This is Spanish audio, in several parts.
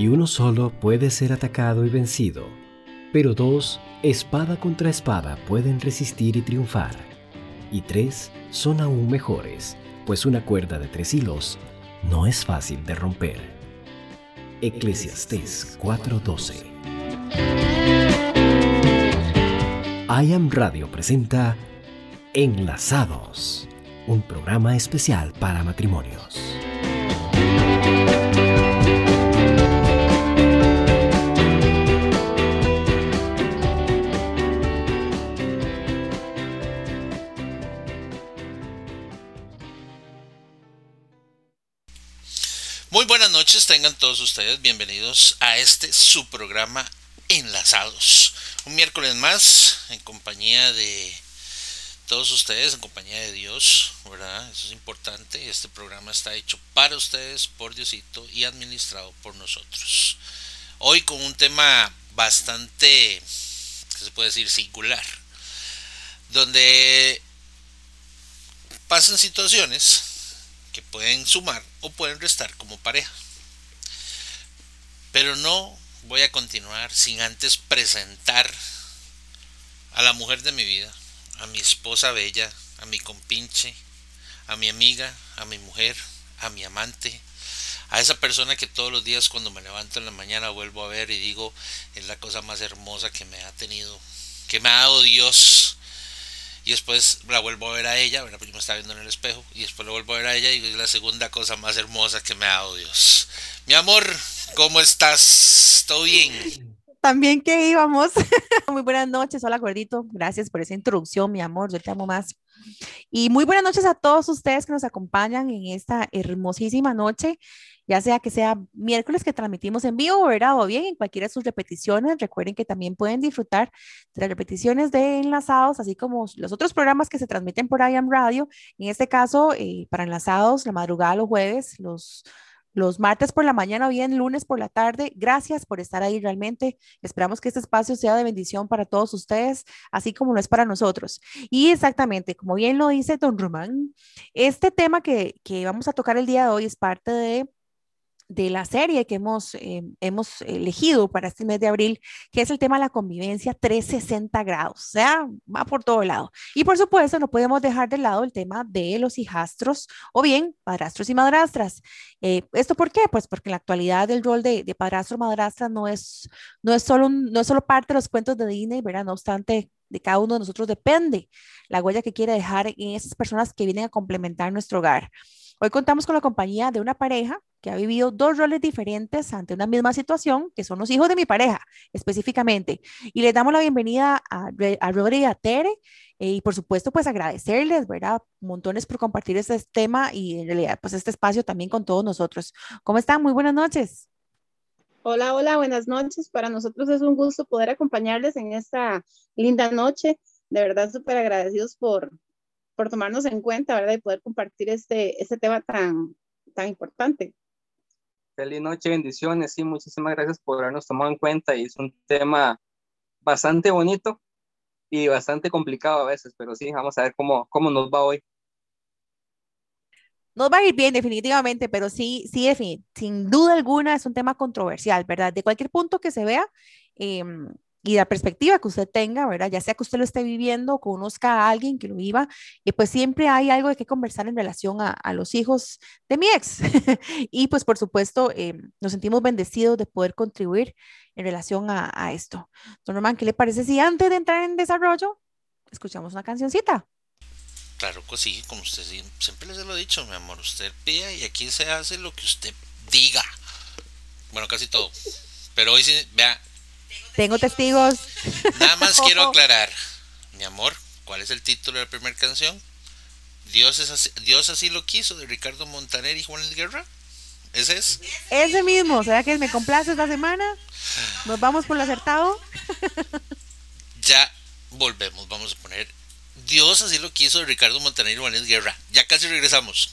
y uno solo puede ser atacado y vencido, pero dos, espada contra espada, pueden resistir y triunfar, y tres son aún mejores, pues una cuerda de tres hilos no es fácil de romper. Eclesiastés 4:12 I Am Radio presenta Enlazados, un programa especial para matrimonios. Tengan todos ustedes bienvenidos a este su programa Enlazados. Un miércoles más en compañía de todos ustedes, en compañía de Dios, ¿verdad? Eso es importante. Este programa está hecho para ustedes, por Diosito y administrado por nosotros. Hoy con un tema bastante, ¿qué se puede decir? Singular. Donde pasan situaciones que pueden sumar o pueden restar como pareja. Pero no voy a continuar sin antes presentar a la mujer de mi vida, a mi esposa bella, a mi compinche, a mi amiga, a mi mujer, a mi amante, a esa persona que todos los días cuando me levanto en la mañana vuelvo a ver y digo, es la cosa más hermosa que me ha tenido, que me ha dado Dios y después la vuelvo a ver a ella, bueno, pues yo me estaba viendo en el espejo, y después la vuelvo a ver a ella y es la segunda cosa más hermosa que me ha dado Dios. Mi amor, ¿cómo estás? ¿Todo bien? También que íbamos. muy buenas noches, hola gordito, gracias por esa introducción, mi amor, yo te amo más. Y muy buenas noches a todos ustedes que nos acompañan en esta hermosísima noche ya sea que sea miércoles que transmitimos en vivo, ¿verdad? O bien en cualquiera de sus repeticiones. Recuerden que también pueden disfrutar de las repeticiones de Enlazados, así como los otros programas que se transmiten por IAM Radio. En este caso, eh, para Enlazados, la madrugada los jueves, los los martes por la mañana o bien lunes por la tarde. Gracias por estar ahí realmente. Esperamos que este espacio sea de bendición para todos ustedes, así como lo es para nosotros. Y exactamente, como bien lo dice don Román, este tema que, que vamos a tocar el día de hoy es parte de de la serie que hemos, eh, hemos elegido para este mes de abril, que es el tema de la convivencia 360 grados, o sea, va por todo lado. Y por supuesto, no podemos dejar de lado el tema de los hijastros o bien padrastros y madrastras. Eh, ¿Esto por qué? Pues porque en la actualidad el rol de, de padrastro o madrastra no es, no, es solo no es solo parte de los cuentos de Disney, ¿verdad? No obstante, de cada uno de nosotros depende la huella que quiere dejar en esas personas que vienen a complementar nuestro hogar. Hoy contamos con la compañía de una pareja que ha vivido dos roles diferentes ante una misma situación, que son los hijos de mi pareja específicamente. Y les damos la bienvenida a, a Rodri y a Tere. Eh, y por supuesto, pues agradecerles, ¿verdad? Montones por compartir este tema y en realidad, pues este espacio también con todos nosotros. ¿Cómo están? Muy buenas noches. Hola, hola, buenas noches. Para nosotros es un gusto poder acompañarles en esta linda noche. De verdad, súper agradecidos por, por tomarnos en cuenta, ¿verdad? Y poder compartir este, este tema tan, tan importante. Feliz noche, bendiciones. Sí, muchísimas gracias por habernos tomado en cuenta. Y es un tema bastante bonito y bastante complicado a veces, pero sí, vamos a ver cómo, cómo nos va hoy. Nos va a ir bien definitivamente, pero sí, sí, sin duda alguna es un tema controversial, ¿verdad? De cualquier punto que se vea, eh, y la perspectiva que usted tenga, ¿verdad? Ya sea que usted lo esté viviendo o conozca a alguien que lo viva, y pues siempre hay algo de que conversar en relación a, los hijos de mi ex. y pues por supuesto eh, nos sentimos bendecidos de poder contribuir en relación a, esto. Don Norman, ¿qué le parece si antes de entrar en desarrollo, escuchamos una cancioncita? Claro que sí, como usted siempre les lo he dicho, mi amor, usted pida y aquí se hace lo que usted diga. Bueno, casi todo. Pero hoy sí, vea, tengo testigos. Nada más quiero aclarar, mi amor, ¿cuál es el título de la primera canción? Dios, es así, Dios así lo quiso, de Ricardo Montaner y Juan Luis Guerra. ¿Ese es? Ese mismo, o sea que me complace esta semana. Nos vamos por lo acertado. ya volvemos, vamos a poner Dios así lo quiso de Ricardo Montaner y Juan Luis Guerra. Ya casi regresamos.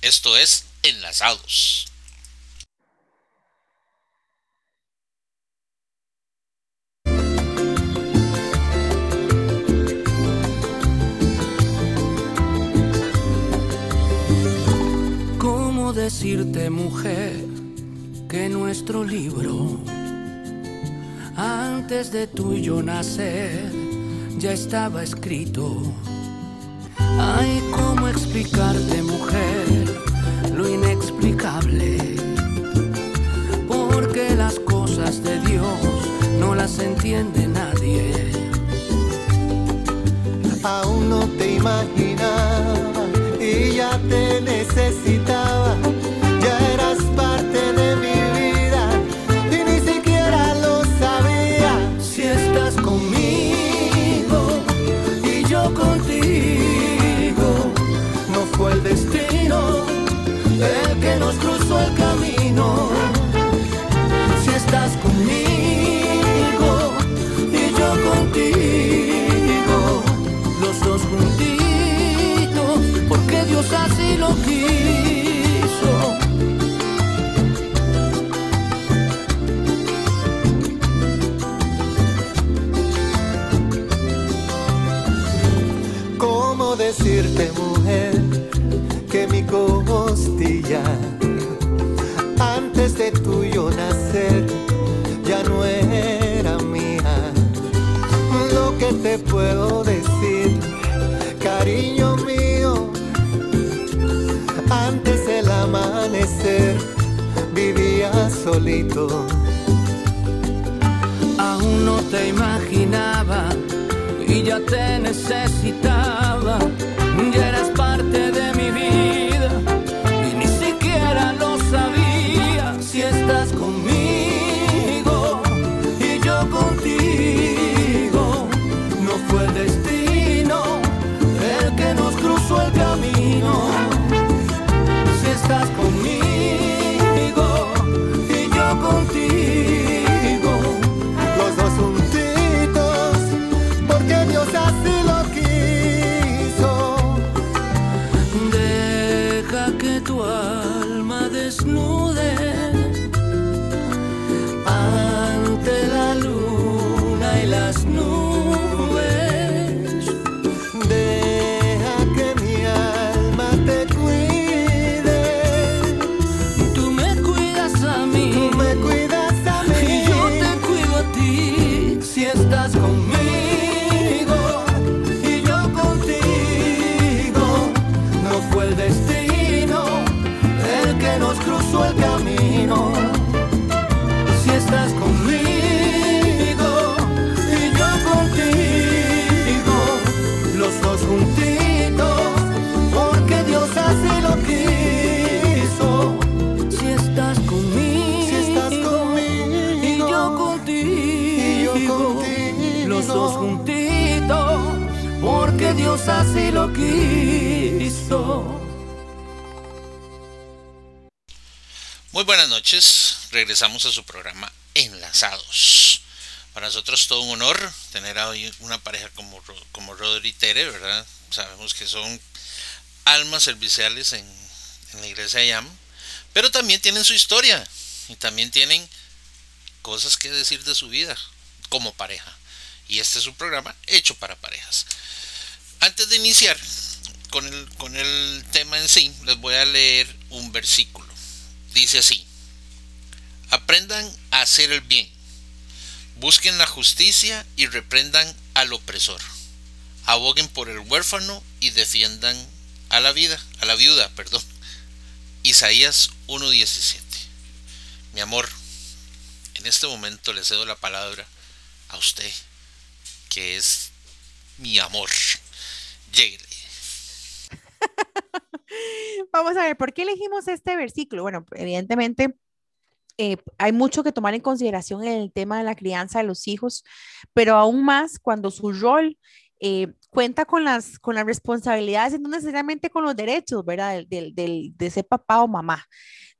Esto es Enlazados. Decirte mujer que nuestro libro, antes de tú nacer, ya estaba escrito. Ay, ¿cómo explicarte, mujer, lo inexplicable? Porque las cosas de Dios no las entiende nadie. Aún no te imaginaba y ya te necesitaba. Aún no te imaginaba y ya te necesitaba. Regresamos a su programa Enlazados. Para nosotros todo un honor tener hoy una pareja como, como Rodri Tere, ¿verdad? Sabemos que son almas serviciales en, en la iglesia de Yam, pero también tienen su historia y también tienen cosas que decir de su vida como pareja. Y este es un programa hecho para parejas. Antes de iniciar con el, con el tema en sí, les voy a leer un versículo. Dice así, aprendan a hacer el bien, busquen la justicia y reprendan al opresor, aboguen por el huérfano y defiendan a la vida, a la viuda, perdón. Isaías 1:17. Mi amor, en este momento le cedo la palabra a usted, que es mi amor. Lléguele. Vamos a ver, ¿por qué elegimos este versículo? Bueno, evidentemente eh, hay mucho que tomar en consideración en el tema de la crianza de los hijos, pero aún más cuando su rol eh, cuenta con las, con las responsabilidades y no necesariamente con los derechos, ¿verdad? Del, del- de ser papá o mamá,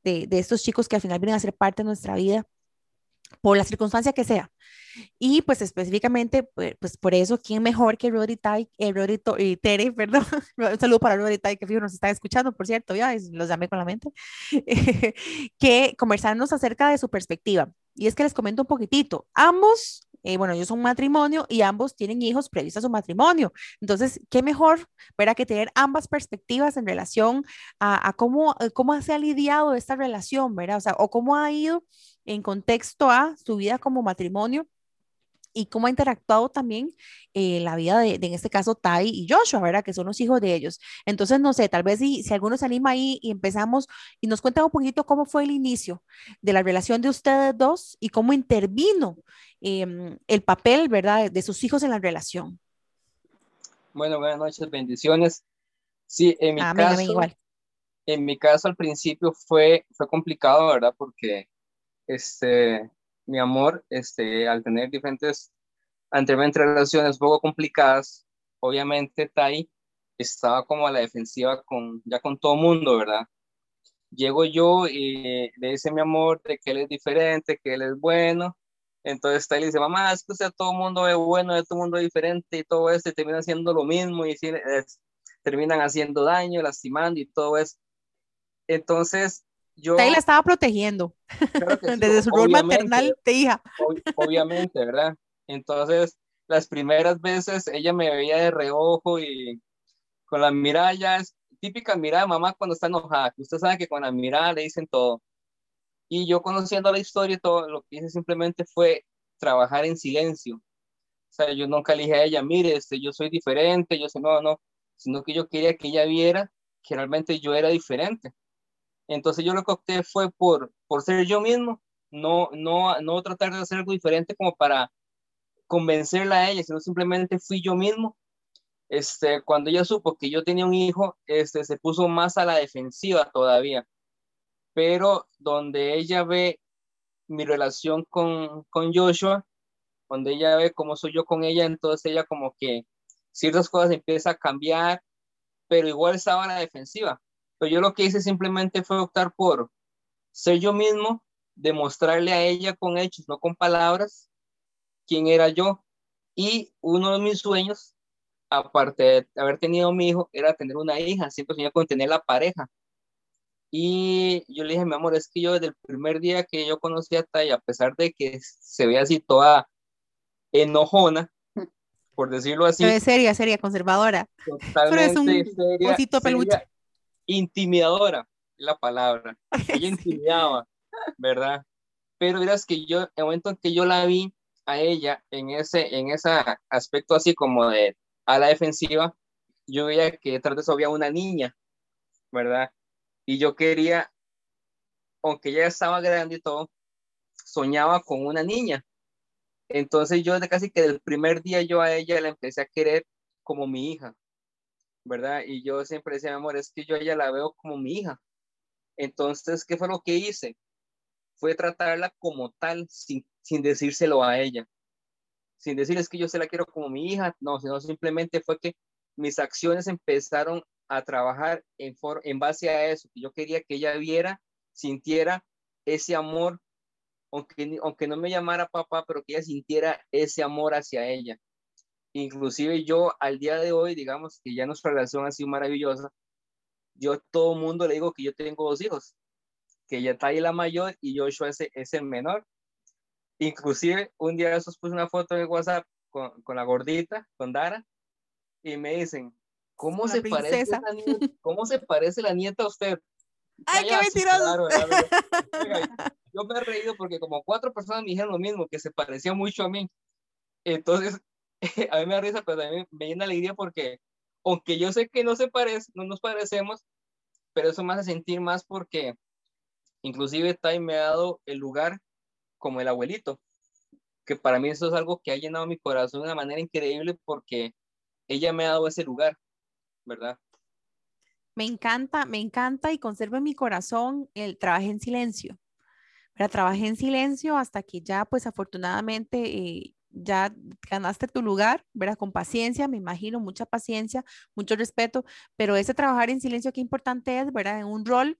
de, de estos chicos que al final vienen a ser parte de nuestra vida por la circunstancia que sea. Y pues específicamente, pues, por eso, ¿quién mejor que Roddy Tai, eh, Roddy To- Tere, perdón? Un saludo para Roddy Tai, que fijo nos están escuchando, por cierto, ya los llamé con la mente, que conversarnos acerca de su perspectiva. Y es que les comento un poquitito, ambos eh, bueno, ellos son un matrimonio y ambos tienen hijos previos a su matrimonio. Entonces, ¿qué mejor, ¿verdad? Que tener ambas perspectivas en relación a, a cómo, eh, cómo se ha lidiado esta relación, ¿verdad? O sea, o cómo ha ido en contexto a su vida como matrimonio y cómo ha interactuado también eh, la vida de, de, en este caso, Tai y Joshua, ¿verdad? Que son los hijos de ellos. Entonces, no sé, tal vez si, si alguno se anima ahí y empezamos y nos cuenta un poquito cómo fue el inicio de la relación de ustedes dos y cómo intervino eh, el papel, ¿verdad?, de sus hijos en la relación. Bueno, buenas noches, bendiciones. Sí, en mi amén, caso, amén, igual. en mi caso al principio fue, fue complicado, ¿verdad? Porque, este, mi amor, este, al tener diferentes, anteriormente relaciones poco complicadas, obviamente Tai estaba como a la defensiva con, ya con todo mundo, ¿verdad? Llego yo y le dice mi amor de que él es diferente, que él es bueno. Entonces le dice, mamá, es que sea, todo mundo es bueno, todo mundo es diferente y todo esto, y termina haciendo lo mismo y es, terminan haciendo daño, lastimando y todo eso. Entonces, yo... la estaba protegiendo sí, desde su rol maternal de hija. Ob obviamente, ¿verdad? Entonces, las primeras veces ella me veía de reojo y con la mirada ya es típica mirada de mamá cuando está enojada, usted sabe que con la mirada le dicen todo. Y yo conociendo la historia, todo lo que hice simplemente fue trabajar en silencio. O sea, yo nunca le dije a ella, mire, este, yo soy diferente, yo soy, no, no, sino que yo quería que ella viera que realmente yo era diferente. Entonces yo lo que opté fue por, por ser yo mismo, no, no, no tratar de hacer algo diferente como para convencerla a ella, sino simplemente fui yo mismo. Este, cuando ella supo que yo tenía un hijo, este, se puso más a la defensiva todavía. Pero donde ella ve mi relación con, con Joshua, donde ella ve cómo soy yo con ella, entonces ella como que ciertas cosas empieza a cambiar, pero igual estaba la defensiva. Pero yo lo que hice simplemente fue optar por ser yo mismo, demostrarle a ella con hechos, no con palabras, quién era yo. Y uno de mis sueños, aparte de haber tenido mi hijo, era tener una hija, siempre soñaba con tener la pareja. Y yo le dije, mi amor, es que yo desde el primer día que yo conocí a Tay, a pesar de que se ve así toda enojona, por decirlo así. Pero es seria, seria, conservadora. Totalmente es un seria, osito peluche. seria, intimidadora, la palabra. Ella intimidaba, ¿verdad? Pero verás que yo, el momento en que yo la vi a ella en ese, en ese aspecto así como de a la defensiva, yo veía que detrás de eso había una niña, ¿verdad? Y yo quería, aunque ya estaba grande y todo, soñaba con una niña. Entonces yo desde casi que del primer día yo a ella la empecé a querer como mi hija. ¿verdad? Y yo siempre decía, amor, es que yo a ella la veo como mi hija. Entonces, ¿qué fue lo que hice? Fue tratarla como tal, sin, sin decírselo a ella. Sin decirles que yo se la quiero como mi hija, no, sino simplemente fue que mis acciones empezaron a trabajar en, for en base a eso, que yo quería que ella viera, sintiera ese amor, aunque, aunque no me llamara papá, pero que ella sintiera ese amor hacia ella. Inclusive yo al día de hoy, digamos que ya nuestra relación ha sido maravillosa, yo a todo mundo le digo que yo tengo dos hijos, que ella está ahí la mayor y Joshua es, es el menor. Inclusive un día esos puse una foto en WhatsApp con, con, la gordita, con Dara, y me dicen, ¿cómo se, parece la nieta, ¿cómo se parece la nieta a usted? ¡Ay, qué mentiroso! yo me he reído porque como cuatro personas me dijeron lo mismo, que se parecía mucho a mí. Entonces, a mí me da risa, pero también me llena alegría porque, aunque yo sé que no se parece, no nos parecemos, pero eso me hace sentir más porque inclusive Tai me ha dado el lugar como el abuelito, que para mí eso es algo que ha llenado mi corazón de una manera increíble porque ella me ha dado ese lugar, ¿verdad? Me encanta, me encanta y conservo en mi corazón el trabajo en silencio. Pero trabajé en silencio hasta que ya, pues afortunadamente, eh, ya ganaste tu lugar, ¿verdad? Con paciencia, me imagino, mucha paciencia, mucho respeto, pero ese trabajar en silencio, qué importante es, ¿verdad? En un rol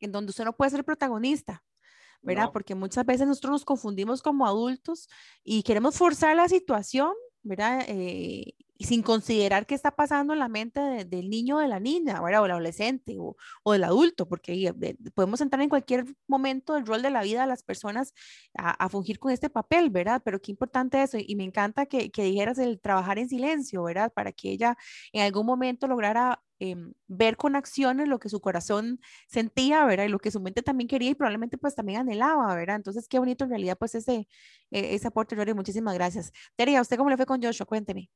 en donde usted no puede ser protagonista, ¿verdad? No. Porque muchas veces nosotros nos confundimos como adultos y queremos forzar la situación, ¿verdad? Eh, sin considerar qué está pasando en la mente del niño o de la niña. O el adolescente o, o del adulto, porque podemos entrar en cualquier momento del rol de la vida de las personas a, a, fungir con este papel, ¿verdad? Pero qué importante eso. Y me encanta que, que dijeras el trabajar en silencio, ¿verdad? Para que ella en algún momento lograra Em, ver con acciones lo que su corazón sentía, ¿verdad? Y lo que su mente también quería y probablemente pues también anhelaba, ¿verdad? Entonces, qué bonito en realidad pues ese, e, ese aporte, Rory, muchísimas gracias. Teria, ¿usted cómo le fue con Joshua? Cuénteme.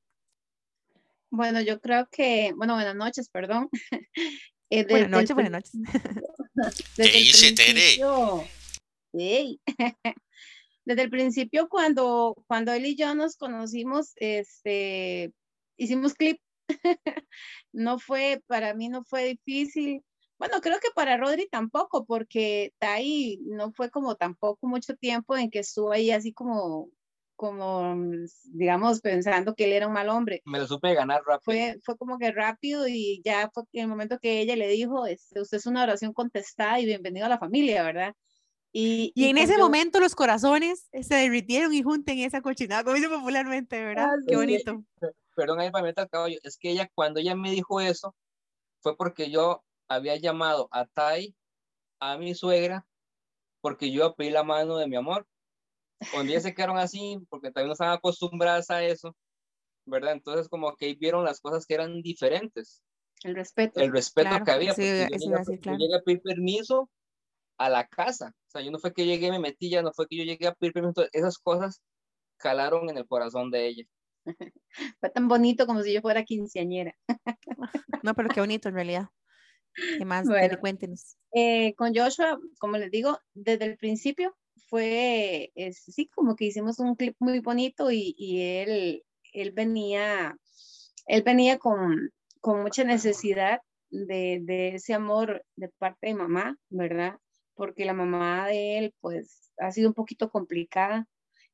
Bueno, yo creo que, bueno, buenas noches, perdón. eh, buenas noches, buenas noches. ¿Qué dice Tere? Desde el principio, cuando, cuando él y yo nos conocimos, este, hicimos clip no fue, para mí no fue difícil. Bueno, creo que para Rodri tampoco, porque Tai no fue como tampoco mucho tiempo en que estuvo ahí así como, como, digamos, pensando que él era un mal hombre. Me lo supe ganar rápido. Fue, fue como que rápido y ya fue en el momento que ella le dijo, este, usted es una oración contestada y bienvenido a la familia, ¿verdad? Y, y, en ese momento los corazones se derritieron y junten esa cochinada, como dice popularmente, ¿verdad? Qué bonito perdón ahí para meter al caballo, es que ella, cuando ella me dijo eso, fue porque yo había llamado a Tai, a mi suegra, porque yo pedí la mano de mi amor. Cuando ellas se quedaron así, porque también no estaban acostumbradas a eso, ¿verdad? Entonces como que vieron las cosas que eran diferentes. El respeto. El respeto que había. Sí, yo, llegué, yo, llegué, a pedir permiso a la casa. O sea, yo no fue que llegué, me metí, ya no fue que yo llegué a pedir permiso. Esas cosas calaron en el corazón de ella. Fue tan bonito como si yo fuera quinceañera. No, pero qué bonito en realidad. ¿Qué más? cuéntenos. Eh, con Joshua, como les digo, desde el principio fue, es, sí, como que hicimos un clip muy bonito y, y él, él venía, él venía con, con mucha necesidad de, de, ese amor de parte de mamá, ¿verdad? Porque la mamá de él, pues, ha sido un poquito complicada.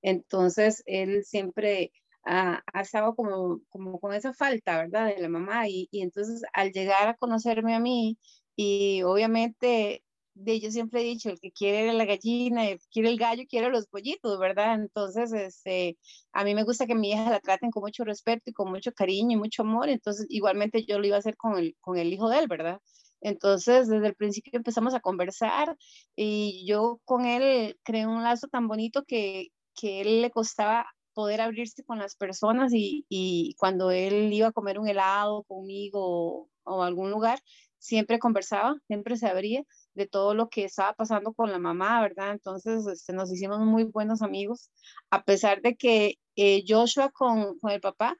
Entonces, él siempre ha, estado como, como con esa falta, ¿verdad? De la mamá. Y, y, entonces al llegar a conocerme a mí, y obviamente de yo siempre he dicho, el que quiere la gallina, quiere el gallo, quiere los pollitos, ¿verdad? Entonces, este, a mí me gusta que mi hija la traten con mucho respeto y con mucho cariño y mucho amor, entonces igualmente yo lo iba a hacer con el, con el hijo de él, ¿verdad? Entonces, desde el principio empezamos a conversar y yo con él creé un lazo tan bonito que, que él le costaba poder abrirse con las personas y, cuando él iba a comer un helado conmigo o, algún lugar, siempre conversaba, siempre se abría de todo lo que estaba pasando con la mamá, ¿verdad? Entonces este, nos hicimos muy buenos amigos, a pesar de que eh, Joshua con, con, el papá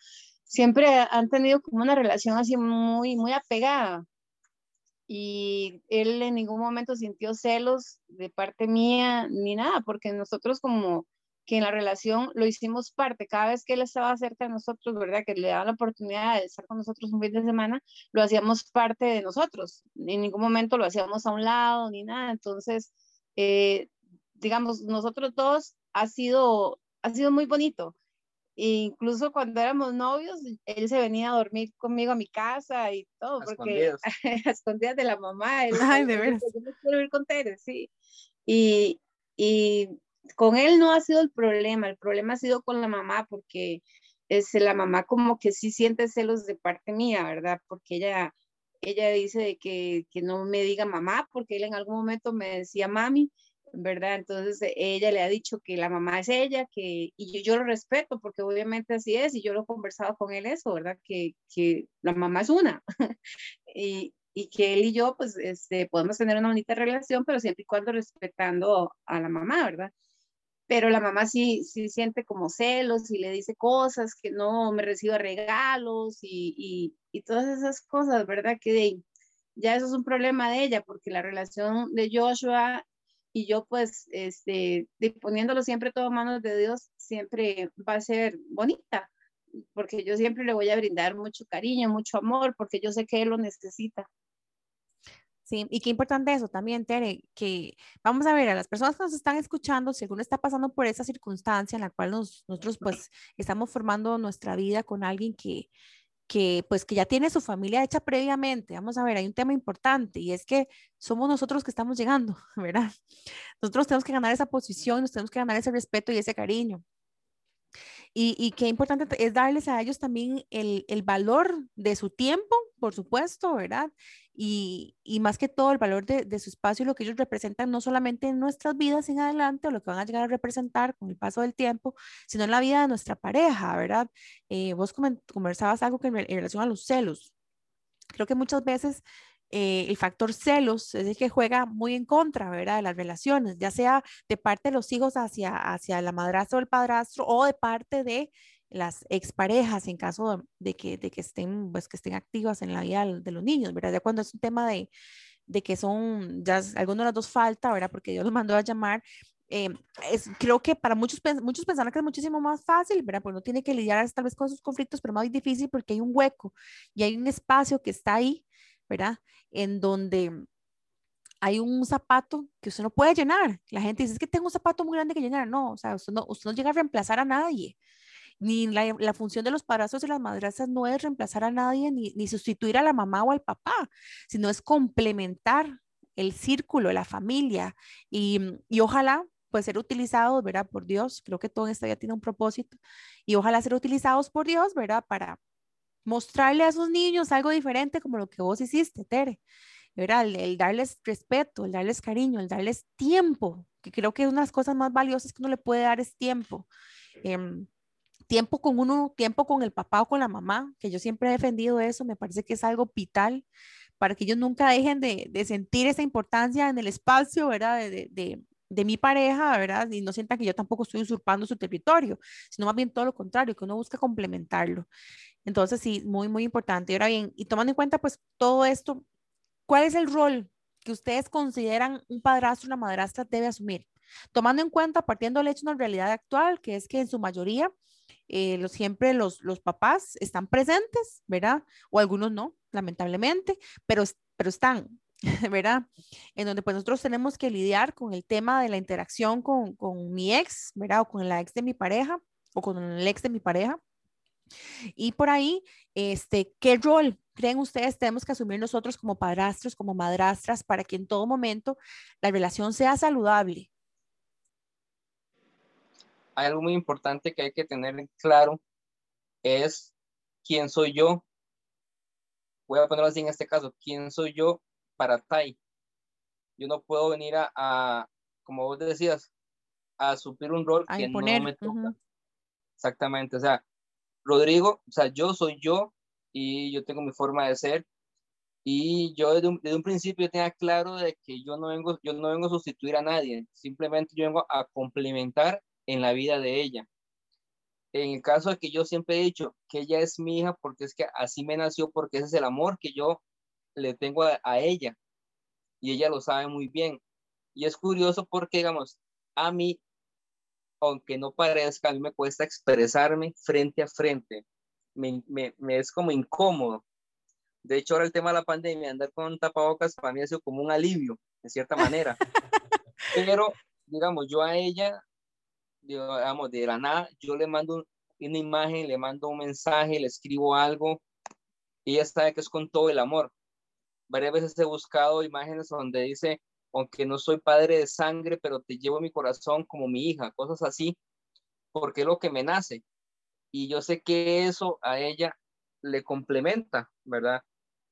siempre han tenido como una relación así muy, muy apegada. Y él en ningún momento sintió celos de parte mía ni nada, porque nosotros como que en la relación lo hicimos parte. Cada vez que él estaba cerca de nosotros, ¿verdad? Que le daba la oportunidad de estar con nosotros un fin de semana, lo hacíamos parte de nosotros. En ningún momento lo hacíamos a un lado ni nada. Entonces, eh, digamos, nosotros dos ha sido, ha sido muy bonito. E incluso cuando éramos novios, él se venía a dormir conmigo a mi casa y todo, porque a escondidas de la mamá. Ay, de verdad. Yo no quiero ir con Tere, sí. Y, y con él no ha sido el problema, el problema ha sido con la mamá, porque es la mamá como que sí siente celos de parte mía, ¿verdad? Porque ella, ella dice que, que no me diga mamá, porque él en algún momento me decía mami, ¿verdad? Entonces ella le ha dicho que la mamá es ella, que, y yo, yo, lo respeto porque obviamente así es, y yo lo he conversado con él eso, ¿verdad? Que, que la mamá es una. y, y que él y yo, pues, este, podemos tener una bonita relación, pero siempre y cuando respetando a la mamá, ¿verdad? Pero la mamá sí, sí siente como celos y le dice cosas que no me reciba regalos y, y, y, todas esas cosas, ¿verdad? Que ya eso es un problema de ella, porque la relación de Joshua y yo, pues, este, poniéndolo siempre todo en manos de Dios, siempre va a ser bonita, porque yo siempre le voy a brindar mucho cariño, mucho amor, porque yo sé que él lo necesita. Sí, y qué importante eso también, Tere, que vamos a ver a las personas que nos están escuchando, si alguno está pasando por esa circunstancia en la cual nosotros pues estamos formando nuestra vida con alguien que, que pues que ya tiene su familia hecha previamente. Vamos a ver, hay un tema importante y es que somos nosotros que estamos llegando, ¿verdad? Nosotros tenemos que ganar esa posición, nos tenemos que ganar ese respeto y ese cariño. y, qué importante es darles a ellos también el, el, valor de su tiempo, por supuesto, ¿verdad? Y, y más que todo el valor de, de, su espacio y lo que ellos representan, no solamente en nuestras vidas en adelante o lo que van a llegar a representar con el paso del tiempo, sino en la vida de nuestra pareja, ¿verdad? Eh, vos conversabas algo que en, en relación a los celos. Creo que muchas veces eh, el factor celos es el que juega muy en contra, ¿verdad? De las relaciones, ya sea de parte de los hijos hacia, hacia la madrastra o el padrastro o de parte de las exparejas en caso de, que, de que, estén, pues, que estén activas en la vida de los niños, ¿verdad? Ya cuando es un tema de, de que son, ya alguno de las dos falta, ¿verdad? Porque Dios los mandó a llamar. Eh, es, creo que para muchos, muchos pensaron que es muchísimo más fácil, ¿verdad? Porque no tiene que lidiar tal vez con esos conflictos, pero más difícil porque hay un hueco y hay un espacio que está ahí ¿verdad? En donde hay un zapato que usted no puede llenar. La gente dice, es que tengo un zapato muy grande que llenar. No, o sea, usted no, usted no llega a reemplazar a nadie. Ni la, la función de los padrazos y las madrastras no es reemplazar a nadie ni, ni sustituir a la mamá o al papá, sino es complementar el círculo, la familia y, y ojalá pues ser utilizados, ¿verdad? Por Dios, creo que todo esto ya tiene un propósito y ojalá ser utilizados por Dios, ¿verdad? Para, mostrarle a esos niños algo diferente como lo que vos hiciste, Tere. ¿verdad? El, darles respeto, el darles cariño, el darles tiempo, que creo que una de las cosas más valiosas que uno le puede dar es tiempo. Em, tiempo con uno, tiempo con el papá o con la mamá, que yo siempre he defendido eso, me parece que es algo vital para que ellos nunca dejen de, de sentir esa importancia en el espacio, ¿verdad? De, de, de, mi pareja, ¿verdad? Y no sientan que yo tampoco estoy usurpando su territorio, sino más bien todo lo contrario, que uno busca complementarlo. Entonces, sí, muy, muy importante. Y ahora bien, y tomando en cuenta pues todo esto, ¿cuál es el rol que ustedes consideran un padrastro, una madrastra debe asumir? Tomando en cuenta, partiendo del hecho de una realidad actual, que es que en su mayoría, eh, siempre los, los papás están presentes, ¿verdad? O algunos no, lamentablemente, pero, pero están, ¿verdad? En donde pues nosotros tenemos que lidiar con el tema de la interacción con, con mi ex, ¿verdad? O con la ex de mi pareja, o con el ex de mi pareja. Y por ahí, este, ¿qué rol creen ustedes tenemos que asumir nosotros como padrastros, como madrastras, para que en todo momento la relación sea saludable? Hay algo muy importante que hay que tener claro, es quién soy yo. Voy a ponerlo así en este caso, quién soy yo para Tai. Yo no puedo venir a, como vos decías, a suplir un rol que no me toca. Exactamente, o sea, Rodrigo, o sea, yo soy yo y yo tengo mi forma de ser. Y yo desde un, desde un principio tenía claro de que yo no, vengo, yo no vengo a sustituir a nadie, simplemente yo vengo a complementar en la vida de ella. En el caso de que yo siempre he dicho que ella es mi hija porque es que así me nació, porque ese es el amor que yo le tengo a, a ella. Y ella lo sabe muy bien. Y es curioso porque, digamos, a mí aunque no parezca, a mí me cuesta expresarme frente a frente. Me, me, me, es como incómodo. De hecho, ahora el tema de la pandemia, andar con tapabocas para mí ha sido como un alivio, de cierta manera. Pero, digamos, yo a ella, digamos, de la nada, yo le mando una imagen, le mando un mensaje, le escribo algo, y ella sabe que es con todo el amor. Varias veces he buscado imágenes donde dice, aunque no soy padre de sangre, pero te llevo mi corazón como mi hija, cosas así, porque es lo que me nace. Y yo sé que eso a ella le complementa, ¿verdad?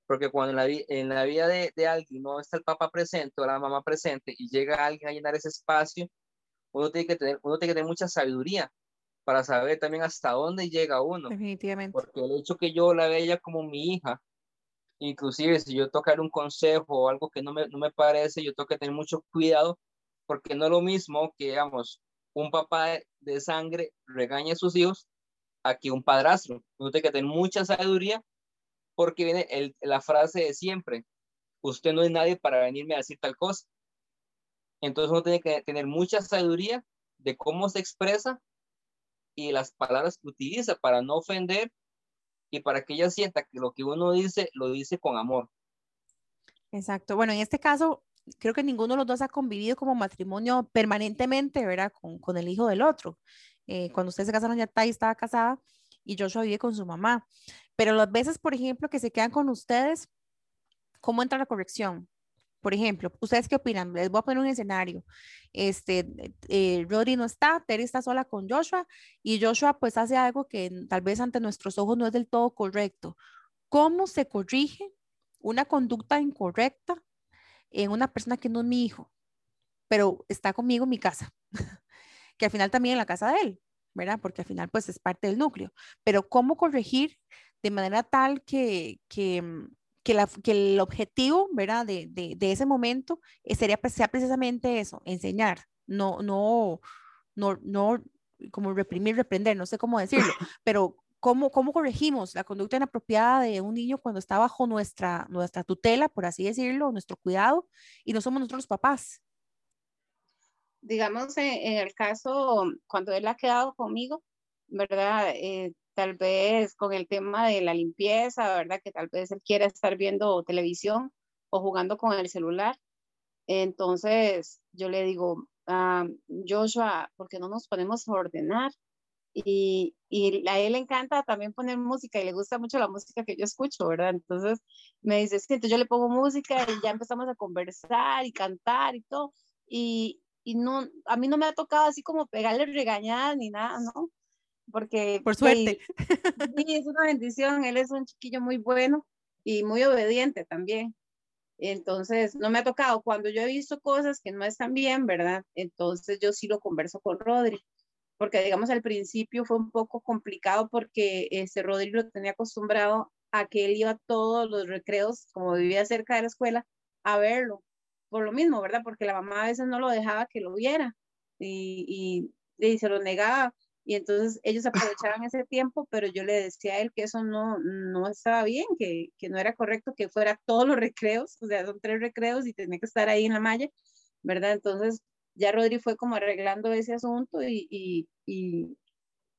Porque cuando en la, en la vida de, de, alguien no está el papá presente o la mamá presente y llega alguien a llenar ese espacio, uno tiene que tener, uno tiene que tener mucha sabiduría para saber también hasta dónde llega uno. Definitivamente. Porque el hecho que yo la vea como mi hija, inclusive si yo tocar un consejo o algo que no me, no me parece, yo tengo que tener mucho cuidado porque no es lo mismo que, digamos, un papá de, sangre regañe a sus hijos a que un padrastro. Uno tiene que tener mucha sabiduría porque viene el, la frase de siempre, usted no es nadie para venirme a decir tal cosa. Entonces uno tiene que tener mucha sabiduría de cómo se expresa y las palabras que utiliza para no ofender y para que ella sienta que lo que uno dice, lo dice con amor. Exacto. Bueno, en este caso, creo que ninguno de los dos ha convivido como matrimonio permanentemente, ¿verdad? Con, con el hijo del otro. Eh, cuando ustedes se casaron, ya Tai estaba casada y Joshua vive con su mamá. Pero las veces, por ejemplo, que se quedan con ustedes, ¿cómo entra la corrección? Por ejemplo, ¿ustedes qué opinan? Les voy a poner un escenario. Este, eh, Rodri no está, Terry está sola con Joshua y Joshua pues hace algo que tal vez ante nuestros ojos no es del todo correcto. ¿Cómo se corrige una conducta incorrecta en una persona que no es mi hijo, pero está conmigo en mi casa? que al final también en la casa de él, ¿verdad? Porque al final pues es parte del núcleo. Pero ¿cómo corregir de manera tal que, que, mm, que, la, que el objetivo, ¿verdad? De, de, de ese momento eh, sería sea precisamente eso, enseñar, no, no, no, no, como reprimir, reprender, no sé cómo decirlo, pero ¿cómo, cómo corregimos la conducta inapropiada de un niño cuando está bajo nuestra, nuestra tutela, por así decirlo, nuestro cuidado, y no somos nosotros los papás? digamos, en, el caso, cuando él ha quedado conmigo, ¿verdad? Eh, tal vez con el tema de la limpieza, ¿verdad? Que tal vez él quiera estar viendo televisión o jugando con el celular. Entonces, yo le digo, ah, Joshua, ¿por qué no nos ponemos a ordenar? Y, y, a él le encanta también poner música y le gusta mucho la música que yo escucho, ¿verdad? Entonces me dice, sí, entonces yo le pongo música y ya empezamos a conversar y cantar y todo. Y, y no, a mí no me ha tocado así como pegarle regañadas ni nada, ¿no? Porque... Por suerte. Sí, es una bendición, él es un chiquillo muy bueno y muy obediente también. Entonces, no me ha tocado. Cuando yo he visto cosas que no están bien, ¿verdad? Entonces yo sí lo converso con Rodri. Porque, digamos, al principio fue un poco complicado porque este Rodri lo tenía acostumbrado a que él iba todos los recreos, como vivía cerca de la escuela, a verlo por lo mismo, ¿verdad? Porque la mamá a veces no lo dejaba que lo viera y, y, se lo negaba. Y entonces ellos aprovechaban ese tiempo, pero yo le decía a él que eso no, no estaba bien, que, que no era correcto que fuera todos los recreos, o sea, son tres recreos y tenía que estar ahí en la malla, ¿verdad? Entonces ya Rodri fue como arreglando ese asunto y, y, y,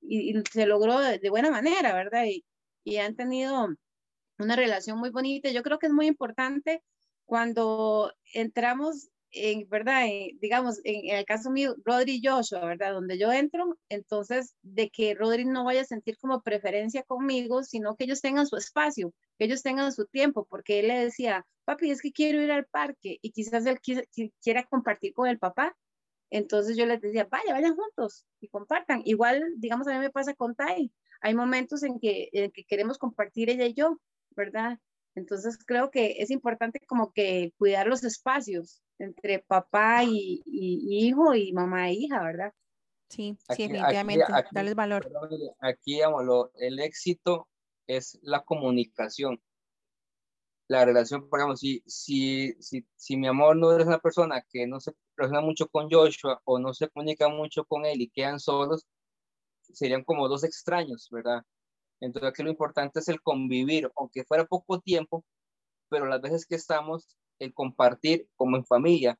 y se logró de, de, buena manera, ¿verdad? Y, y han tenido una relación muy bonita. Yo creo que es muy importante cuando entramos en, ¿verdad? digamos, en, el caso mío, Rodri y Joshua, ¿verdad? Donde yo entro, entonces, de que Rodri no vaya a sentir como preferencia conmigo, sino que ellos tengan su espacio, que ellos tengan su tiempo, porque él le decía, papi, es que quiero ir al parque y quizás él quiera compartir con el papá. Entonces yo les decía, vaya, vayan juntos y compartan. Igual, digamos, a mí me pasa con Tai. Hay momentos en que, en que queremos compartir ella y yo, ¿verdad? Entonces creo que es importante como que cuidar los espacios entre papá y, hijo y mamá e hija, ¿verdad? Sí, sí, definitivamente, darles valor. Aquí, digamos, el éxito es la comunicación. La relación, por ejemplo, si, si, si, si mi amor no es una persona que no se relaciona mucho con Joshua o no se comunica mucho con él y quedan solos, serían como dos extraños, ¿verdad? Entonces aquí lo importante es el convivir, aunque fuera poco tiempo, pero las veces que estamos, el compartir como en familia,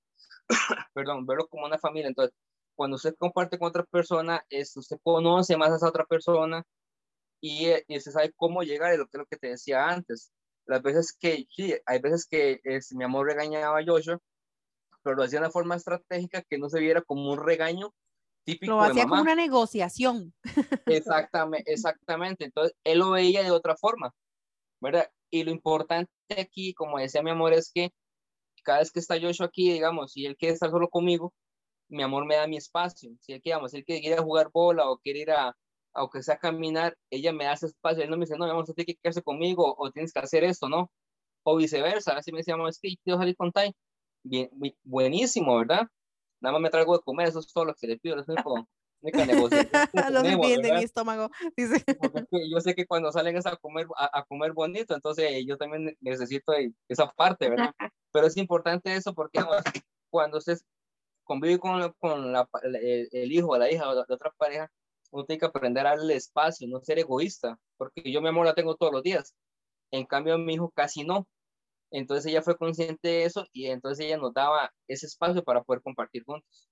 perdón, verlo como una familia. Entonces, cuando usted comparte con otra persona, es, usted conoce más a esa otra persona y, eh, y se sabe cómo llegar, es lo que, lo que te decía antes. Las veces que, sí, hay veces que es, mi amor regañaba a Joshua, pero lo hacía de una forma estratégica que no se viera como un regaño, lo hacía como una negociación. Exactamente, exactamente. Entonces, él lo veía de otra forma, ¿verdad? Y lo importante aquí, como decía mi amor, es que cada vez que está yo aquí, digamos, si él quiere estar solo conmigo, mi amor me da mi espacio. Si él, digamos, él quiere ir a jugar bola o quiere ir a, aunque sea a caminar, ella me hace espacio. Él no me dice, no, mi amor, usted tiene que quedarse conmigo o tienes que hacer esto, ¿no? O viceversa. Así me decía, es que quiero salir con Tai. Bien, buenísimo, ¿verdad? Nada más me traigo de comer, eso es todo lo que le pido, es único, única negociación. no se de mi estómago, dice. yo sé que cuando salen es a comer, a, comer bonito, entonces yo también necesito esa parte, ¿verdad? Pero es importante eso porque cuando usted convive con, con la, el, hijo o la hija de, otra pareja, uno tiene que aprender a darle espacio, no ser egoísta, porque yo mi amor la tengo todos los días. En cambio, mi hijo casi no. Entonces ella fue consciente de eso y entonces ella nos daba ese espacio para poder compartir juntos.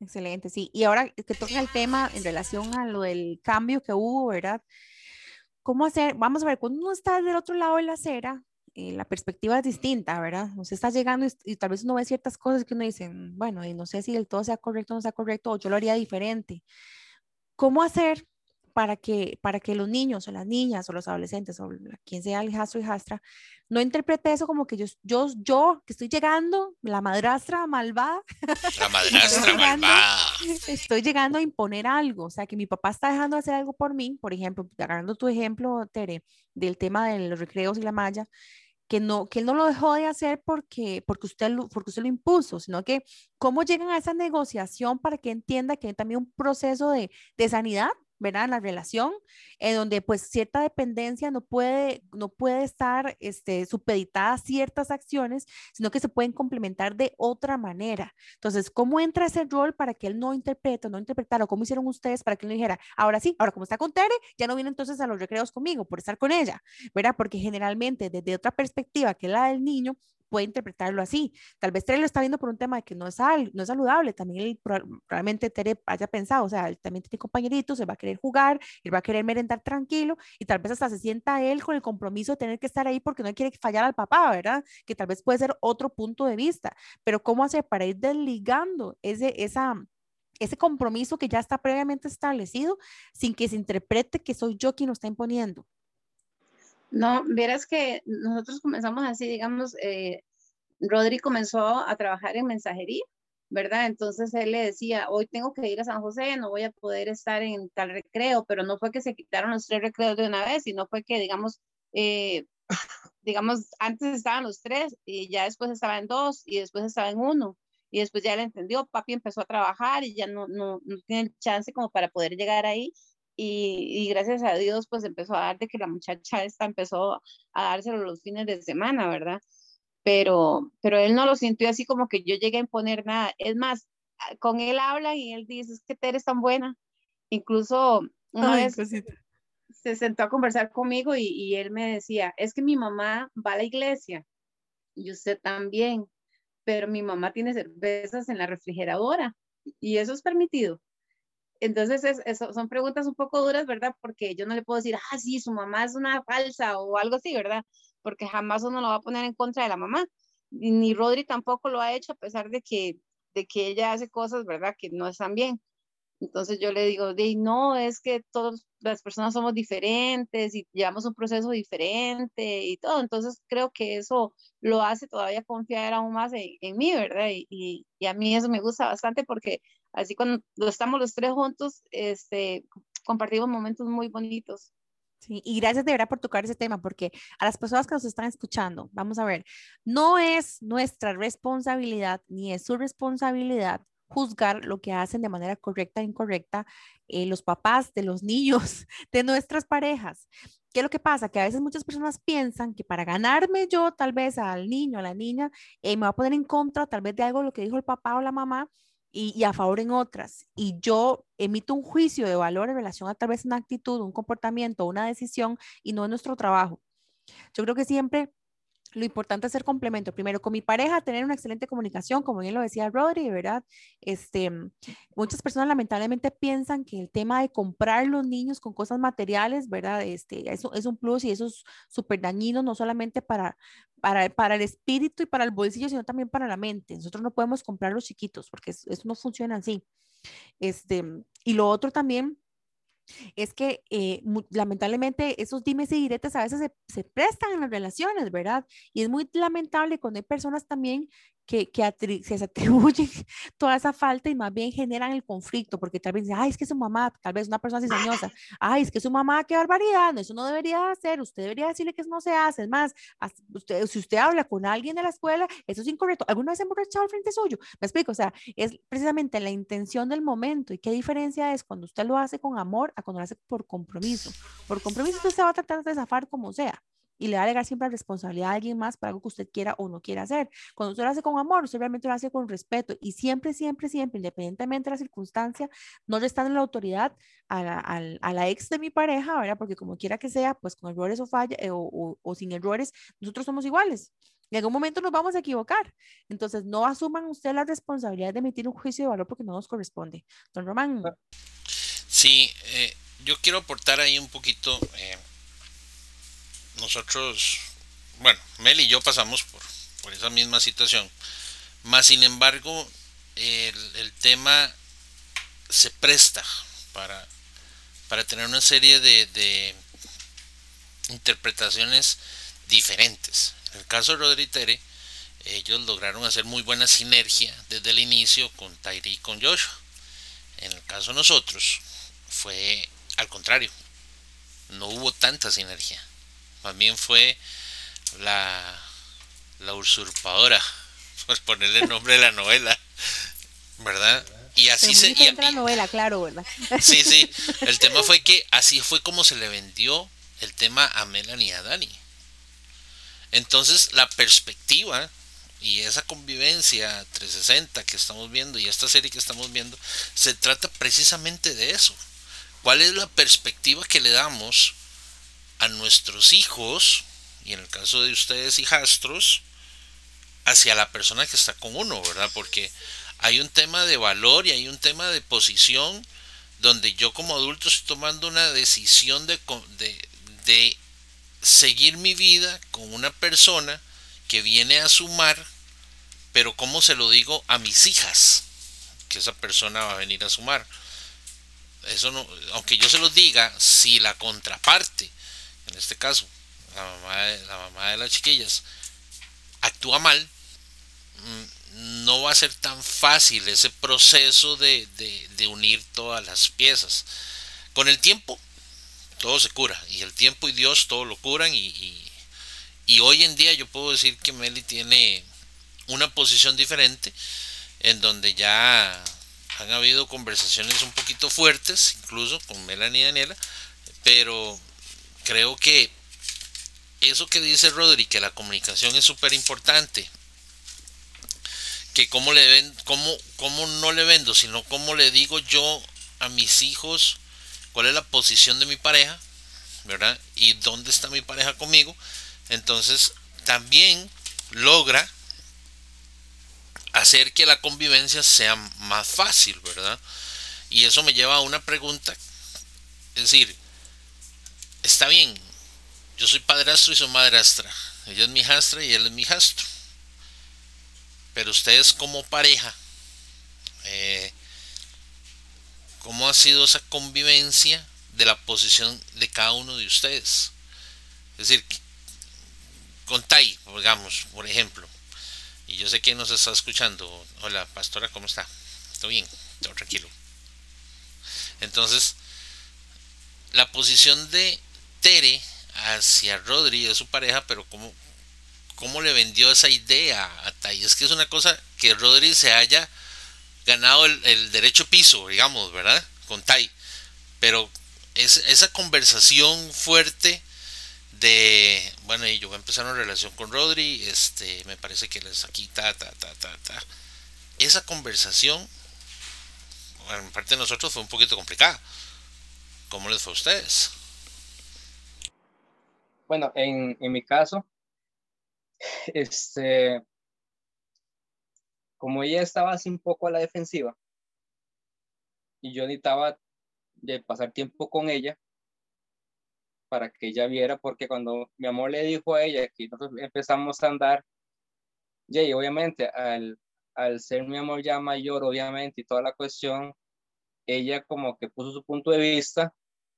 Excelente, sí. Y ahora que toca el tema en relación a lo del cambio que hubo, ¿verdad? ¿Cómo hacer? Vamos a ver, cuando uno está del otro lado de la acera, eh, la perspectiva es distinta, ¿verdad? Usted está llegando y, tal vez uno ve ciertas cosas que uno dice, mm, bueno, y no sé si del todo sea correcto o no sea correcto, o yo lo haría diferente. ¿Cómo hacer para que, para que los niños o las niñas o los adolescentes o quien sea el hijastro y hijastra no interprete eso como que yo, yo, yo que estoy llegando, la madrastra malvada, La madrastra malvada. estoy llegando a imponer algo, o sea, que mi papá está dejando de hacer algo por mí, por ejemplo, agarrando tu ejemplo, Tere, del tema de los recreos y la malla, que no, que él no lo dejó de hacer porque, porque, usted, lo- porque usted lo impuso, sino que cómo llegan a esa negociación para que entienda que hay también un proceso de, de sanidad, ¿verdad? La relación, en donde pues cierta dependencia no puede, no puede estar este, supeditada a ciertas acciones, sino que se pueden complementar de otra manera. Entonces, ¿cómo entra ese rol para que él no interprete, no interpretara, o cómo hicieron ustedes para que él no dijera, ahora sí, ahora como está con Tere, ya no viene entonces a los recreos conmigo por estar con ella, ¿verdad? Porque generalmente desde otra perspectiva que la del niño, puede interpretarlo así. Tal vez Tere lo está viendo por un tema de que no es, sal, no es saludable. También él, proba- probablemente Tere haya pensado, o sea, él también tiene compañeritos, se va a querer jugar, él va a querer merendar tranquilo y tal vez hasta se sienta él con el compromiso de tener que estar ahí porque no quiere fallar al papá, ¿verdad? Que tal vez puede ser otro punto de vista. Pero ¿cómo hacer para ir desligando ese, esa, ese compromiso que ya está previamente establecido sin que se interprete que soy yo quien lo está imponiendo? No, verás que nosotros comenzamos así, digamos, eh, Rodri comenzó a trabajar en mensajería, ¿verdad? Entonces él le decía, hoy tengo que ir a San José, no voy a poder estar en tal recreo, pero no fue que se quitaron los tres recreos de una vez, sino fue que, digamos, eh, digamos, antes estaban los tres y ya después estaba en dos y después estaba en uno. Y después ya le entendió, papi empezó a trabajar y ya no, no, no tiene chance como para poder llegar ahí. Y, y gracias a Dios, pues empezó a dar de que la muchacha esta empezó a dárselo los fines de semana, ¿verdad? Pero, pero él no lo sintió así como que yo llegué a imponer nada. Es más, a- con él hablan y él dice, es que Tere es tan buena. Incluso una Ay, vez cosita. se sentó a conversar conmigo y, y él me decía, es que mi mamá va a la iglesia y usted también, pero mi mamá tiene cervezas en la refrigeradora y eso es permitido. Entonces, es, eso son preguntas un poco duras, ¿verdad? Porque yo no le puedo decir, ah, sí, su mamá es una falsa o algo así, ¿verdad? Porque jamás uno lo va a poner en contra de la mamá. Ni, Rodri tampoco lo ha hecho, a pesar de que, de que ella hace cosas, ¿verdad? Que no están bien. Entonces yo le digo, no, es que todas las personas somos diferentes y llevamos un proceso diferente y todo. Entonces creo que eso lo hace todavía confiar aún más en, en mí, ¿verdad? Y, y, y a mí eso me gusta bastante porque así cuando estamos los tres juntos, este, compartimos momentos muy bonitos. Sí, y gracias de verdad por tocar ese tema, porque a las personas que nos están escuchando, vamos a ver, no es nuestra responsabilidad ni es su responsabilidad juzgar lo que hacen de manera correcta e incorrecta eh, los papás de los niños, de nuestras parejas. ¿Qué es lo que pasa? Que a veces muchas personas piensan que para ganarme yo tal vez al niño, a la niña, eh, me va a poner en contra tal vez de algo lo que dijo el papá o la mamá y, a favor en otras. Y yo emito un juicio de valor en relación a tal vez una actitud, un comportamiento, una decisión y no es nuestro trabajo. Yo creo que siempre lo importante es ser complemento. Primero, con mi pareja, tener una excelente comunicación, como bien lo decía Rodri, ¿verdad? Este, muchas personas lamentablemente piensan que el tema de comprar los niños con cosas materiales, ¿verdad? Este, eso es un plus y eso es súper dañino, no solamente para, para, para, el espíritu y para el bolsillo, sino también para la mente. Nosotros no podemos comprar los chiquitos porque eso, no funciona así. Este, y lo otro también es que eh, lamentablemente esos dimes y diretes a veces se, se, prestan en las relaciones, ¿verdad? Y es muy lamentable cuando hay personas también que, que, se atribuyen toda esa falta y más bien generan el conflicto, porque tal vez dicen, ay, es que su mamá, tal vez una persona cizañosa, ay, es que su mamá, qué barbaridad, eso no debería hacer, usted debería decirle que eso no se hace, es más, usted, si usted habla con alguien de la escuela, eso es incorrecto, ¿alguna vez se emborrachado al frente suyo? Me explico, o sea, es precisamente la intención del momento y qué diferencia es cuando usted lo hace con amor a cuando lo hace por compromiso. Por compromiso usted se va a tratar de zafar como sea y le va a alegar siempre la responsabilidad a alguien más para algo que usted quiera o no quiera hacer. Cuando usted lo hace con amor, usted realmente lo hace con respeto y siempre, siempre, siempre, independientemente de la circunstancia, no le están en la autoridad a la, a, a la, ex de mi pareja, ¿verdad? Porque como quiera que sea, pues con errores o, falla, eh, o, o, o sin errores, nosotros somos iguales. En algún momento nos vamos a equivocar. Entonces, no asuman ustedes la responsabilidad de emitir un juicio de valor porque no nos corresponde. Don Román. Sí, eh, yo quiero aportar ahí un poquito. Eh, nosotros, bueno, Mel y yo pasamos por, por esa misma situación. Más sin embargo, el, el tema se presta para, para tener una serie de, de interpretaciones diferentes. En el caso de Rodri Tere, ellos lograron hacer muy buena sinergia desde el inicio con Tairi y con Joshua. En el caso de nosotros, fue al contrario, no hubo tanta sinergia. Más bien fue la, la usurpadora, por ponerle el nombre de la novela, ¿verdad? Y así se... Y, la novela, claro, ¿verdad? Sí, sí. El tema fue que así fue como se le vendió el tema a Melanie y a Dani. Entonces la perspectiva y esa convivencia 360 que estamos viendo y esta serie que estamos viendo se trata precisamente de eso. ¿Cuál es la perspectiva que le damos a nuestros hijos y en el caso de ustedes hijastros hacia la persona que está con uno, ¿verdad? Porque hay un tema de valor y hay un tema de posición donde yo como adulto estoy tomando una decisión de, de, de seguir mi vida con una persona que viene a sumar, pero ¿cómo se lo digo a mis hijas? Que esa persona va a venir a sumar. Eso no, aunque yo se lo diga, si la contraparte, en este caso, la mamá de, la mamá de las chiquillas, actúa mal, mm, no va a ser tan fácil ese proceso de, unir todas las piezas. Con el tiempo todo se cura. Y el tiempo y Dios todo lo curan. Y, hoy en día yo puedo decir que Meli tiene una posición diferente en donde ya han habido conversaciones un poquito fuertes, incluso con Melanie Daniela, pero creo que eso que dice Rodri, que la comunicación es súper importante, que cómo le ven, cómo, cómo no le vendo, sino cómo le digo yo a mis hijos cuál es la posición de mi pareja, ¿verdad? Y dónde está mi pareja conmigo. Entonces, también logra hacer que la convivencia sea más fácil, ¿verdad? Y eso me lleva a una pregunta. Es decir, está bien, yo soy padrastro y soy madrastra. Ella es mi hijastra y él es mi hijastro. Pero ustedes como pareja, eh, cómo ha sido esa convivencia de la posición de cada uno de ustedes. Es decir, con Tai, digamos, por ejemplo, y yo sé que nos está escuchando. Hola, pastora, ¿cómo está? ¿Todo bien? Todo tranquilo. Entonces, la posición de Tere hacia Rodri, de su pareja, pero cómo, cómo le vendió esa idea a Tai. Es que es una cosa que Rodri se haya ganado el, derecho piso, digamos, ¿verdad? Con Tai. Pero es, esa conversación fuerte de, bueno, y yo voy a empezar una relación con Rodri, este, me parece que les aquí, ta, ta, ta, ta, ta. Esa conversación, en parte de nosotros fue un poquito complicada. ¿Cómo les fue a ustedes? Bueno, en, en mi caso, este, como ella estaba así un poco a la defensiva y yo necesitaba de pasar tiempo con ella para que ella viera, porque cuando mi amor le dijo a ella que nosotros empezamos a andar, y obviamente al, al ser mi amor ya mayor, obviamente, y toda la cuestión, ella como que puso su punto de vista,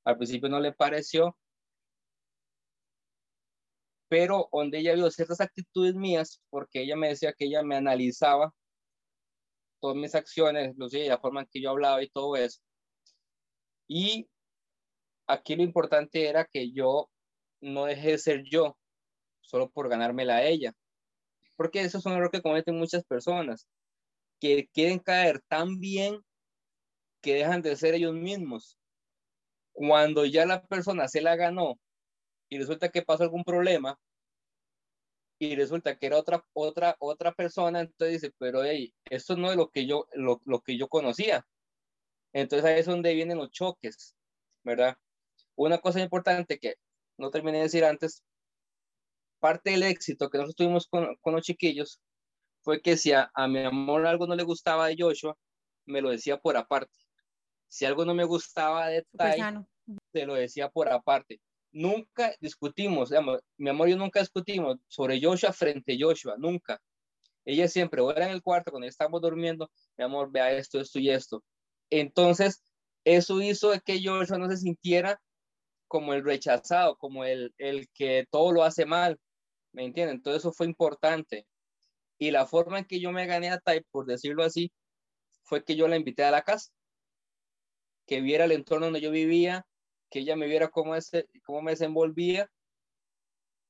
al principio no le pareció, pero donde ella vio ciertas actitudes mías, porque ella me decía que ella me analizaba todas mis acciones, inclusive la forma en que yo hablaba y todo eso. Y aquí lo importante era que yo no dejé de ser yo, solo por ganármela a ella. Porque eso es un error que cometen muchas personas, que quieren caer tan bien que dejan de ser ellos mismos. Cuando ya la persona se la ganó y resulta que pasó algún problema, y resulta que era otra, otra, otra persona, entonces dice, pero hey, esto no es lo que yo, lo, lo que yo conocía. Entonces ahí es donde vienen los choques, ¿verdad? Una cosa importante que no terminé de decir antes, parte del éxito que nosotros tuvimos con, con los chiquillos fue que si a, a, mi amor algo no le gustaba de Joshua, me lo decía por aparte. Si algo no me gustaba de Tai, se lo decía por aparte nunca discutimos, mi amor yo nunca discutimos sobre Joshua frente a Joshua, nunca. Ella siempre, o era en el cuarto cuando estábamos durmiendo, mi amor, vea esto, esto y esto. Entonces, eso hizo que yo no se sintiera como el rechazado, como el, el que todo lo hace mal, ¿me entienden? Entonces eso fue importante. Y la forma en que yo me gané a Tai, por decirlo así, fue que yo la invité a la casa, que viera el entorno donde yo vivía, que ella me viera cómo, ese, cómo me desenvolvía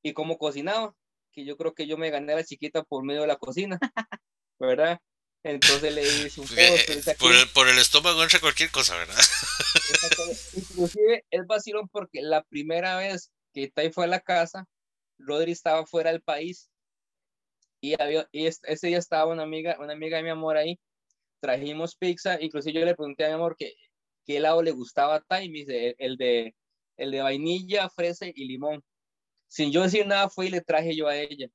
y cómo cocinaba, que yo creo que yo me gané a la chiquita por medio de la cocina, ¿verdad? Entonces le hice un poco. Por el, por el estómago entra cualquier cosa, ¿verdad? Inclusive es vacilón porque la primera vez que Tai fue a la casa, Rodri estaba fuera del país y, había, y ese día estaba una amiga, una amiga de mi amor ahí, trajimos pizza, inclusive yo le pregunté a mi amor que, qué helado le gustaba a Tai, me dice, el, de, el de vainilla, fresa y limón. Sin yo decir nada fue y le traje yo a ella.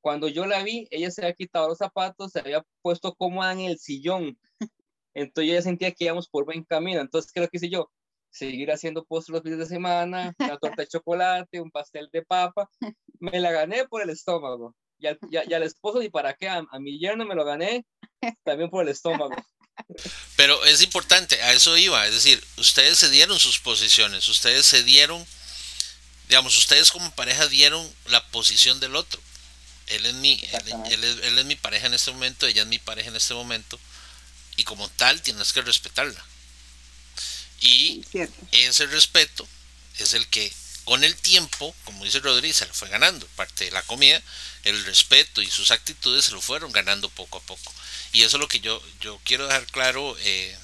Cuando yo la vi, ella se había quitado los zapatos, se había puesto cómoda en el sillón. Entonces yo ya sentía que íbamos por buen camino. Entonces, ¿qué lo que hice yo? Seguir haciendo postres los fines de semana, una torta de chocolate, un pastel de papa. Me la gané por el estómago. Y al, al esposo, ¿y para qué? A, a, mi yerno me lo gané también por el estómago. Pero es importante, a eso iba. Es decir, ustedes se dieron sus posiciones, ustedes se dieron, digamos, ustedes como pareja dieron la posición del otro. Él es, mi, él, es, mi pareja en este momento, ella es mi pareja en este momento, y como tal tienes que respetarla. Y ese respeto es el que con el tiempo, como dice Rodríguez, se lo fue ganando. Parte de la comida, el respeto y sus actitudes se lo fueron ganando poco a poco. Y eso es lo que yo, yo quiero dejar claro eh,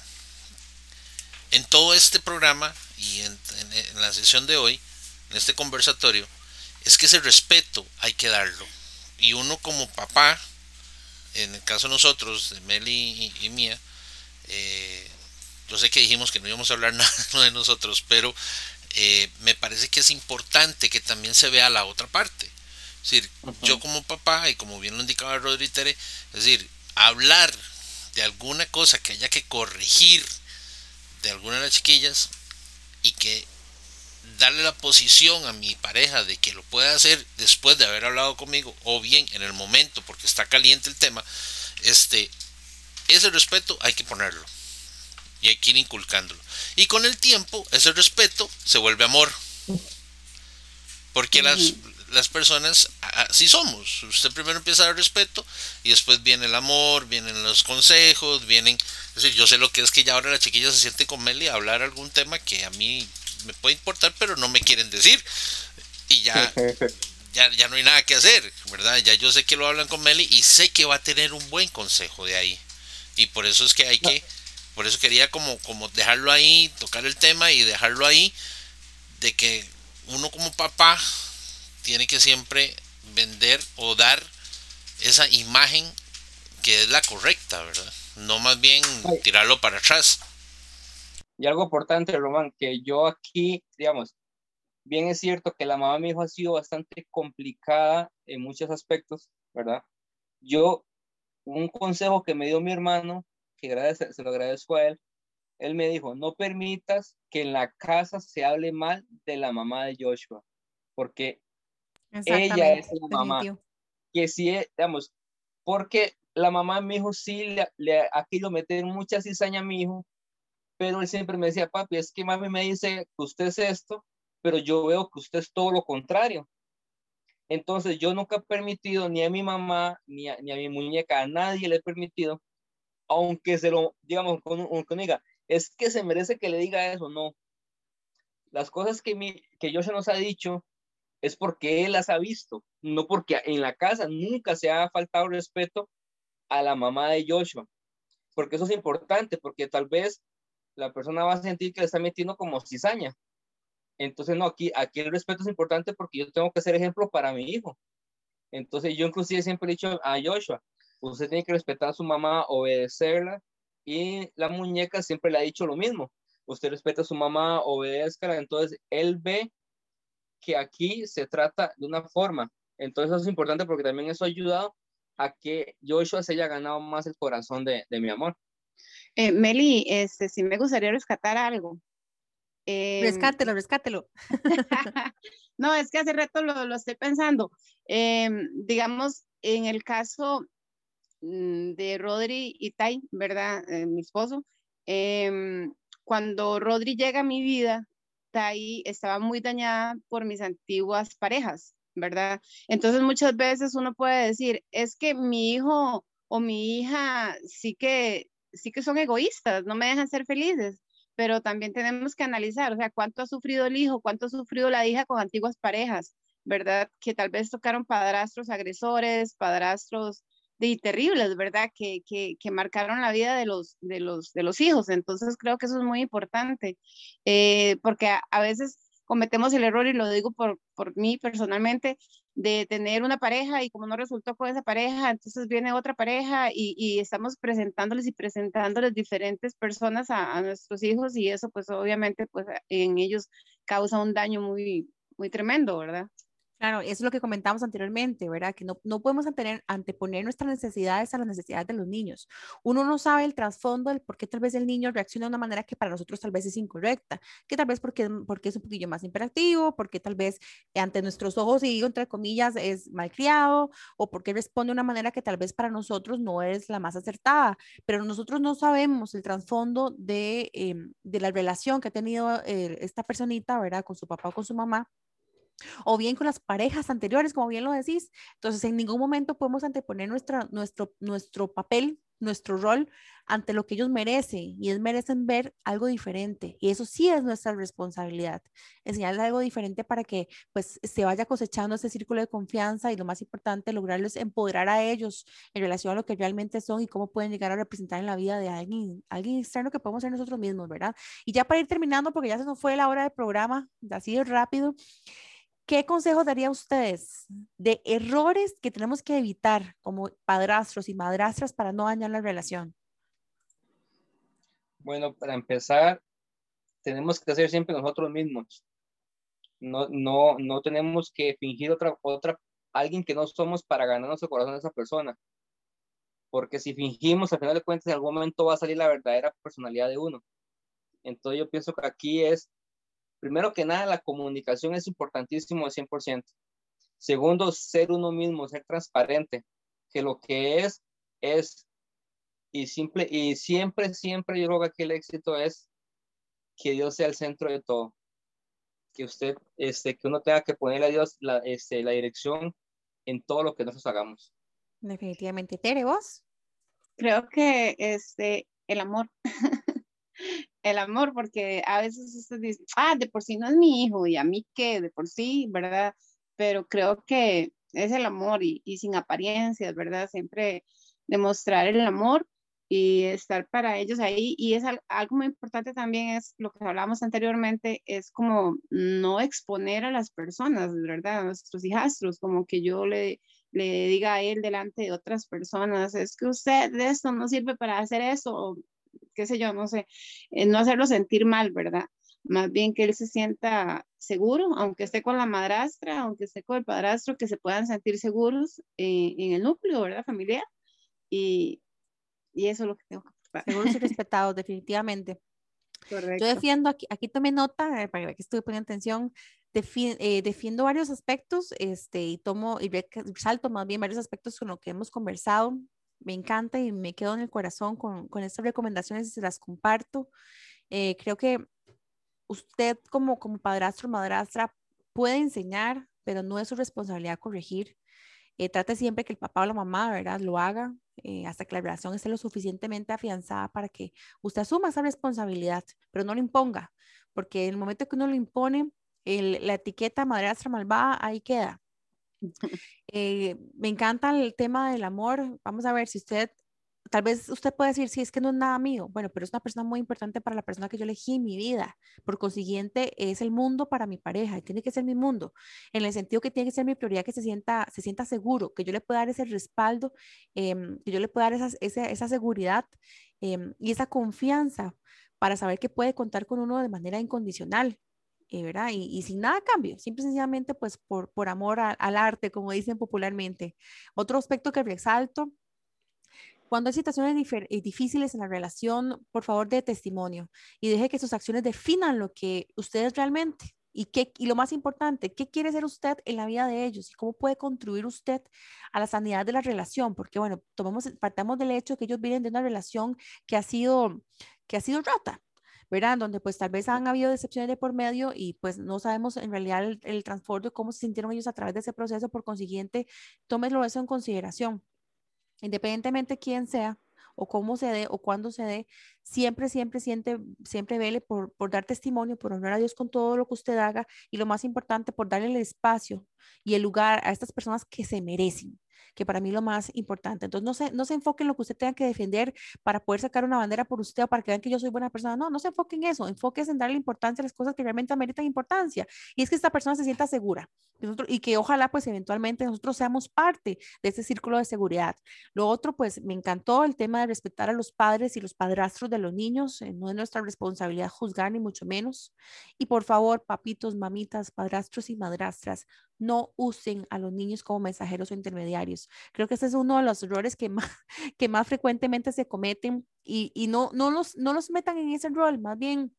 en todo este programa y en, en la sesión de hoy, en este conversatorio, es que ese respeto hay que darlo y uno como papá, en el caso de nosotros, de Meli y, mía, eh, yo sé que dijimos que no íbamos a hablar nada de nosotros, pero eh, me parece que es importante que también se vea la otra parte. Es decir, yo como papá, y como bien lo indicaba Rodri Tere, es decir, hablar de alguna cosa que haya que corregir de alguna de las chiquillas y que darle la posición a mi pareja de que lo pueda hacer después de haber hablado conmigo o bien en el momento porque está caliente el tema, este, ese respeto hay que ponerlo y hay que ir inculcándolo. Y con el tiempo ese respeto se vuelve amor. Porque las, las personas así somos. Usted primero empieza a dar respeto y después viene el amor, vienen los consejos, vienen... Es decir, yo sé lo que es que ya ahora la chiquilla se siente con Meli a hablar algún tema que a mí me puede importar, pero no me quieren decir. Y ya, ya, ya no hay nada que hacer, ¿verdad? Ya yo sé que lo hablan con Meli y sé que va a tener un buen consejo de ahí. Y por eso es que hay que, por eso quería como, como dejarlo ahí, tocar el tema y dejarlo ahí, de que uno como papá tiene que siempre vender o dar esa imagen que es la correcta, ¿verdad? No más bien tirarlo para atrás. Y algo importante, Román, que yo aquí, digamos, bien es cierto que la mamá de mi hijo ha sido bastante complicada en muchos aspectos, ¿verdad? Yo, un consejo que me dio mi hermano, que gracias, se lo agradezco a él, él me dijo, no permitas que en la casa se hable mal de la mamá de Joshua, porque ella es la mamá. Que sí, digamos, porque la mamá de mi hijo sí le, le ha querido meter mucha cizaña a mi hijo, pero él siempre me decía, papi, es que mami me dice que usted es esto, pero yo veo que usted es todo lo contrario. Entonces yo nunca he permitido ni a mi mamá, ni a, ni a mi muñeca, a nadie le he permitido, aunque se lo, digamos, con, con diga, es que se merece que le diga eso, no. Las cosas que, mi, que Joshua nos ha dicho es porque él las ha visto, no porque en la casa nunca se ha faltado respeto a la mamá de Joshua. Porque eso es importante, porque tal vez la persona va a sentir que le está metiendo como cizaña. Entonces, no, aquí, aquí el respeto es importante porque yo tengo que ser ejemplo para mi hijo. Entonces, yo inclusive siempre he dicho a Joshua, usted tiene que respetar a su mamá, obedecerla, y la muñeca siempre le ha dicho lo mismo. Usted respeta a su mamá, obedezca, entonces él ve que aquí se trata de una forma. Entonces, eso es importante porque también eso ha ayudado a que Joshua se haya ganado más el corazón de, de mi amor. Eh, Meli, este, sí me gustaría rescatar algo. Eh, rescátelo, rescátelo. no, es que hace rato lo, lo estoy pensando. Em, digamos, en el caso mm, de Rodri y Tai, ¿verdad? Eh, mi esposo, em, cuando Rodri llega a mi vida, ahí estaba muy dañada por mis antiguas parejas, ¿verdad? Entonces muchas veces uno puede decir, es que mi hijo o mi hija sí que, sí que son egoístas, no me dejan ser felices, pero también tenemos que analizar, o sea, cuánto ha sufrido el hijo, cuánto ha sufrido la hija con antiguas parejas, ¿verdad? Que tal vez tocaron padrastros agresores, padrastros de terribles, ¿verdad? Que, que, que, marcaron la vida de los, de, los, de los hijos. Entonces creo que eso es muy importante, eh, porque a, a, veces cometemos el error, y lo digo por, por mí personalmente, de tener una pareja y como no resultó con esa pareja, entonces viene otra pareja y, y estamos presentándoles y presentándoles diferentes personas a, a, nuestros hijos y eso pues obviamente pues en ellos causa un daño muy, muy tremendo, ¿verdad? Claro, es lo que comentamos anteriormente, ¿verdad? Que no, no podemos antener, anteponer nuestras necesidades a las necesidades de los niños. Uno no sabe el trasfondo del por qué tal vez el niño reacciona de una manera que para nosotros tal vez es incorrecta, que tal vez porque, porque es un poquillo más imperativo, porque tal vez ante nuestros ojos, y entre comillas, es malcriado, o porque responde de una manera que tal vez para nosotros no es la más acertada, pero nosotros no sabemos el trasfondo de, eh, de la relación que ha tenido eh, esta personita, ¿verdad? Con su papá o con su mamá o bien con las parejas anteriores, como bien lo decís. Entonces, en ningún momento podemos anteponer nuestra, nuestro, nuestro papel, nuestro rol ante lo que ellos merecen y es merecen ver algo diferente. Y eso sí es nuestra responsabilidad, enseñarles algo diferente para que pues se vaya cosechando ese círculo de confianza y lo más importante, lograrles empoderar a ellos en relación a lo que realmente son y cómo pueden llegar a representar en la vida de alguien, alguien externo que podemos ser nosotros mismos, ¿verdad? Y ya para ir terminando, porque ya se nos fue la hora del programa, así de rápido. ¿Qué consejos daría a ustedes de errores que tenemos que evitar como padrastros y madrastras para no dañar la relación? Bueno, para empezar, tenemos que hacer siempre nosotros mismos. No, no, no tenemos que fingir otra, otra, alguien que no somos para ganarnos el corazón de esa persona. Porque si fingimos, al final de cuentas, en algún momento va a salir la verdadera personalidad de uno. Entonces yo pienso que aquí es Primero que nada, la comunicación es importantísimo al 100%. Segundo, ser uno mismo, ser transparente, que lo que es, es, y, simple, y siempre, siempre yo creo que el éxito es que Dios sea el centro de todo. Que usted, este, que uno tenga que ponerle a Dios la, este, la dirección en todo lo que nosotros hagamos. Definitivamente. Tere, ¿vos? Creo que este, el amor. el amor, porque a veces usted dice, ah, de por sí no es mi hijo y a mí qué, de por sí, ¿verdad? Pero creo que es el amor y, y sin apariencias, ¿verdad? Siempre demostrar el amor y estar para ellos ahí. Y es algo muy importante también, es lo que hablábamos anteriormente, es como no exponer a las personas, ¿verdad? A nuestros hijastros, como que yo le, le diga a él delante de otras personas, es que usted de esto no sirve para hacer eso, qué sé yo, no sé, eh, no hacerlo sentir mal, ¿verdad? Más bien que él se sienta seguro, aunque esté con la madrastra, aunque esté con el padrastro, que se puedan sentir seguros eh, en el núcleo, ¿verdad? Familiar. Y, y eso es lo que tengo que preparar. Seguros y respetados, definitivamente. Correcto. Yo defiendo, aquí, aquí tomé nota, eh, para que estuve poniendo atención, defi eh, defiendo varios aspectos este, y tomo y resalto más bien varios aspectos con lo que hemos conversado me encanta y me quedo en el corazón con, estas recomendaciones y se las comparto. Eh, creo que usted como, como padrastro madrastra puede enseñar, pero no es su responsabilidad corregir. Eh, trate siempre que el papá o la mamá, ¿verdad?, lo haga eh, hasta que la relación esté lo suficientemente afianzada para que usted asuma esa responsabilidad, pero no lo imponga, porque en el momento que uno lo impone, la etiqueta madrastra malvada ahí queda. Eh, me encanta el tema del amor. Vamos a ver si usted, tal vez usted puede decir, si es que no es nada mío. Bueno, pero es una persona muy importante para la persona que yo elegí en mi vida. Por consiguiente, es el mundo para mi pareja tiene que ser mi mundo. En el sentido que tiene que ser mi prioridad, que se sienta, se sienta seguro, que yo le pueda dar ese respaldo, em, que yo le pueda dar esa seguridad em, y esa confianza para saber que puede contar con uno de manera incondicional. Eh, ¿verdad? Y, sin nada cambio, simple y sencillamente pues por, por amor al arte, como dicen popularmente. Otro aspecto que resalto, cuando hay situaciones eh, difíciles en la relación, por favor, de testimonio y deje que sus acciones definan lo que ustedes realmente y, qué, y lo más importante, qué quiere ser usted en la vida de ellos y cómo puede contribuir usted a la sanidad de la relación, porque bueno, tomemos, partamos del hecho que ellos vienen de una relación que ha sido, que ha sido rota, ¿verdad? Donde pues tal vez han habido decepciones de por medio y pues no sabemos en realidad el, el transporte, cómo se sintieron ellos a través de ese proceso, por consiguiente, tómelo eso en consideración. Independientemente quién sea, o cómo se dé o cuándo se dé, siempre, siempre, siente, siempre vele por, por dar testimonio, por honrar a Dios con todo lo que usted haga y lo más importante, por darle el espacio y el lugar a estas personas que se merecen que para mí es lo más importante. Entonces, no se, no se enfoque en lo que usted tenga que defender para poder sacar una bandera por usted o para que vean que yo soy buena persona. No, no se enfoque en eso. Enfoque en darle importancia a las cosas que realmente ameritan importancia. Y es que esta persona se sienta segura y que ojalá pues eventualmente nosotros seamos parte de ese círculo de seguridad. Lo otro, pues me encantó el tema de respetar a los padres y los padrastros de los niños. Eh, no es nuestra responsabilidad juzgar ni mucho menos. Y por favor, papitos, mamitas, padrastros y madrastras, no usen a los niños como mensajeros o intermediarios. Creo que ese es uno de los errores que más, que más frecuentemente se cometen y, y no, no, los, no los metan en ese rol, más bien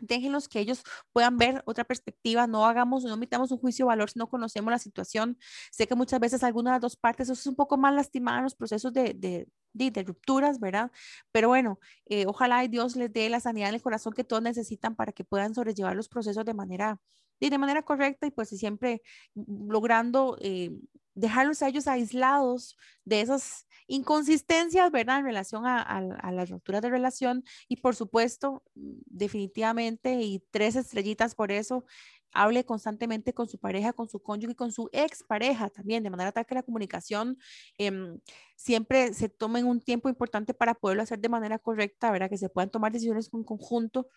déjenlos que ellos puedan ver otra perspectiva, no hagamos, no metamos un juicio de valor si no conocemos la situación. Sé que muchas veces alguna de las dos partes eso es un poco más lastimada en los procesos de, de, de, rupturas, ¿verdad? Pero bueno, eh, ojalá Dios les dé la sanidad en el corazón que todos necesitan para que puedan sobrellevar los procesos de manera, de manera correcta y pues siempre logrando eh, dejarlos a ellos aislados de esas inconsistencias, ¿verdad? En relación a, a, las rupturas de relación y por supuesto, definitivamente, y tres estrellitas por eso, hable constantemente con su pareja, con su cónyuge y con su expareja también, de manera tal que la comunicación eh, siempre se tome un tiempo importante para poderlo hacer de manera correcta, ¿verdad? Que se puedan tomar decisiones en conjunto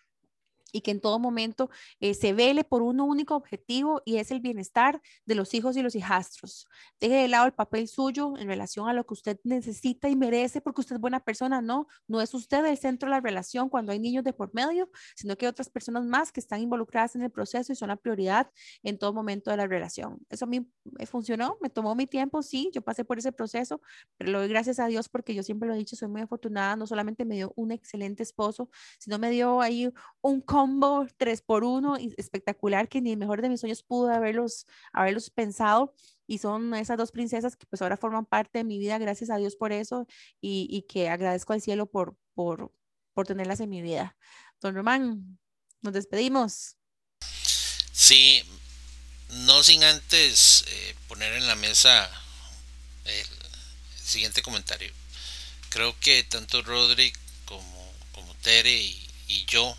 y que en todo momento eh, se vele por un único objetivo y es el bienestar de los hijos y los hijastros. Deje de lado el papel suyo en relación a lo que usted necesita y merece porque usted es buena persona. No, no es usted el centro de la relación cuando hay niños de por medio, sino que hay otras personas más que están involucradas en el proceso y son la prioridad en todo momento de la relación. Eso a mí me funcionó, me tomó mi tiempo, sí, yo pasé por ese proceso, pero lo doy gracias a Dios porque yo siempre lo he dicho, soy muy afortunada, no solamente me dio un excelente esposo, sino me dio ahí un combo 3 por 1 espectacular que ni el mejor de mis sueños pudo haberlos, haberlos pensado. Y son esas dos princesas que pues ahora forman parte de mi vida, gracias a Dios por eso y, y que agradezco al cielo por, por, por tenerlas en mi vida. Don Román, nos despedimos. Sí, no sin antes eh, poner en la mesa el siguiente comentario. Creo que tanto Rodri como, como Tere y, y yo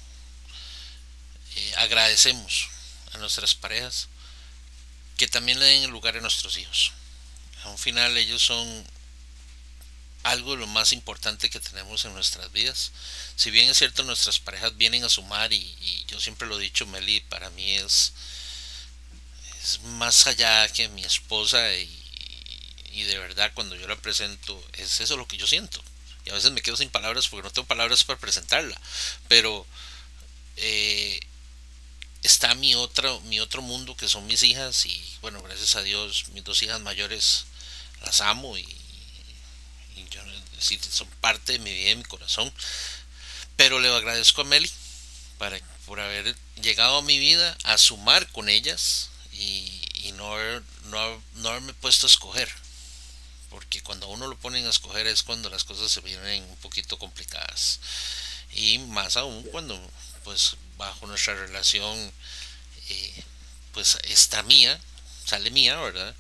eh, agradecemos a nuestras parejas que también le den el lugar a nuestros hijos. A un final ellos son algo de lo más importante que tenemos en nuestras vidas. Si bien es cierto, nuestras parejas vienen a sumar y, yo siempre lo he dicho, Meli, para mí es, más allá que mi esposa y, y, de verdad cuando yo la presento es eso lo que yo siento. Y a veces me quedo sin palabras porque no tengo palabras para presentarla. Pero eh, está mi otro, mi otro mundo que son mis hijas y bueno, gracias a Dios mis dos hijas mayores las amo y, yo, son parte de mi vida y mi corazón. Pero le agradezco a Meli para, por haber llegado a mi vida a sumar con ellas y, y no, no, no haberme puesto a escoger. Porque cuando uno lo ponen a escoger es cuando las cosas se vienen un poquito complicadas. Y más aún cuando pues bajo nuestra relación eh, pues está mía, sale mía, ¿verdad?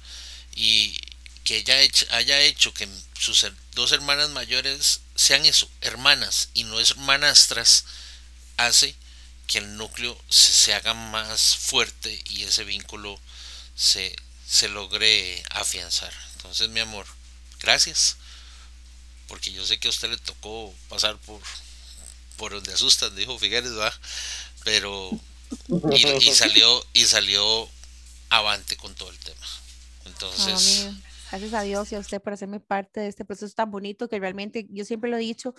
Y que ella haya hecho que sus dos hermanas mayores sean eso, hermanas y no hermanastras, hace que el núcleo se, se haga más fuerte y ese vínculo se, se logre afianzar. Entonces, mi amor, gracias. Porque yo sé que a usted le tocó pasar por, por donde asustan, dijo Figueres, va, pero y, salió y salió avante con todo el tema. Entonces, gracias a Dios y a usted por hacerme parte de este proceso tan bonito que realmente yo siempre lo he dicho,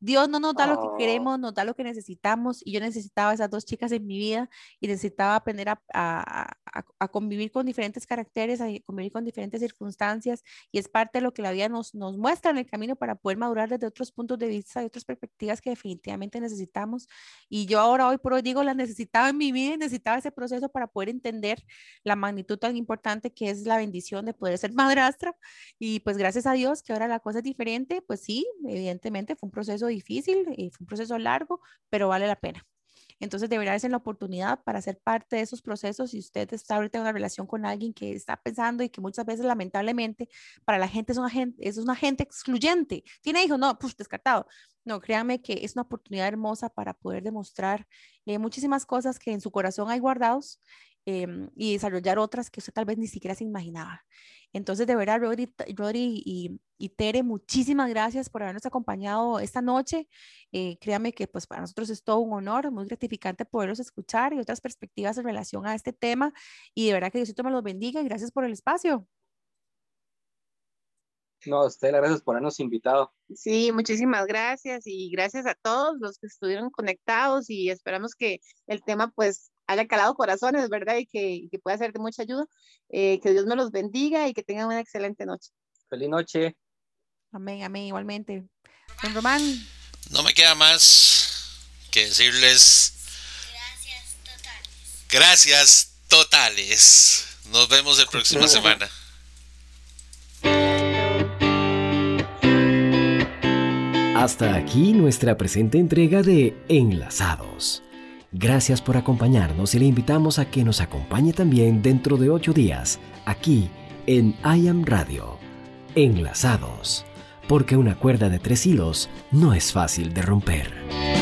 Dios no nos da lo que oh. queremos, nos da lo que necesitamos y yo necesitaba esas dos chicas en mi vida y necesitaba aprender a, a, a, convivir con diferentes caracteres, a convivir con diferentes circunstancias y es parte de lo que la vida nos, nos muestra en el camino para poder madurar desde otros puntos de vista y otras perspectivas que definitivamente necesitamos. Y yo ahora, hoy por hoy digo, la necesitaba en mi vida y necesitaba ese proceso para poder entender la magnitud tan importante que es la bendición de poder ser madrastra. Y pues gracias a Dios que ahora la cosa es diferente, pues sí, evidentemente fue un proceso difícil y fue un proceso largo, pero vale la pena. Entonces, de verdad es la oportunidad para ser parte de esos procesos. Si usted está ahorita en una relación con alguien que está pensando y que muchas veces, lamentablemente, para la gente es un agente, es un agente excluyente. ¿Tiene hijos? No, pues descartado. No, créanme que es una oportunidad hermosa para poder demostrar eh, muchísimas cosas que en su corazón hay guardados em, y desarrollar otras que usted tal vez ni siquiera se imaginaba. Entonces, de verdad, Rodri, Rodri y, y, Tere, muchísimas gracias por habernos acompañado esta noche. Eh, créanme que pues para nosotros es todo un honor, muy gratificante poderlos escuchar y otras perspectivas en relación a este tema. Y de verdad que Diosito me los bendiga y gracias por el espacio. No, a usted, gracias por habernos invitado. Sí, muchísimas gracias y gracias a todos los que estuvieron conectados y esperamos que el tema pues haya calado corazones, ¿verdad? Y que, que pueda ser de mucha ayuda. Eh, que Dios me los bendiga y que tengan una excelente noche. Feliz noche. Amén, amén, igualmente. Don Román. No me queda más que decirles Gracias totales. gracias totales. Nos vemos la próxima semana. Hasta aquí nuestra presente entrega de Enlazados. Gracias por acompañarnos y le invitamos a que nos acompañe también dentro de ocho días, aquí en I Am Radio. Enlazados, porque una cuerda de tres hilos no es fácil de romper.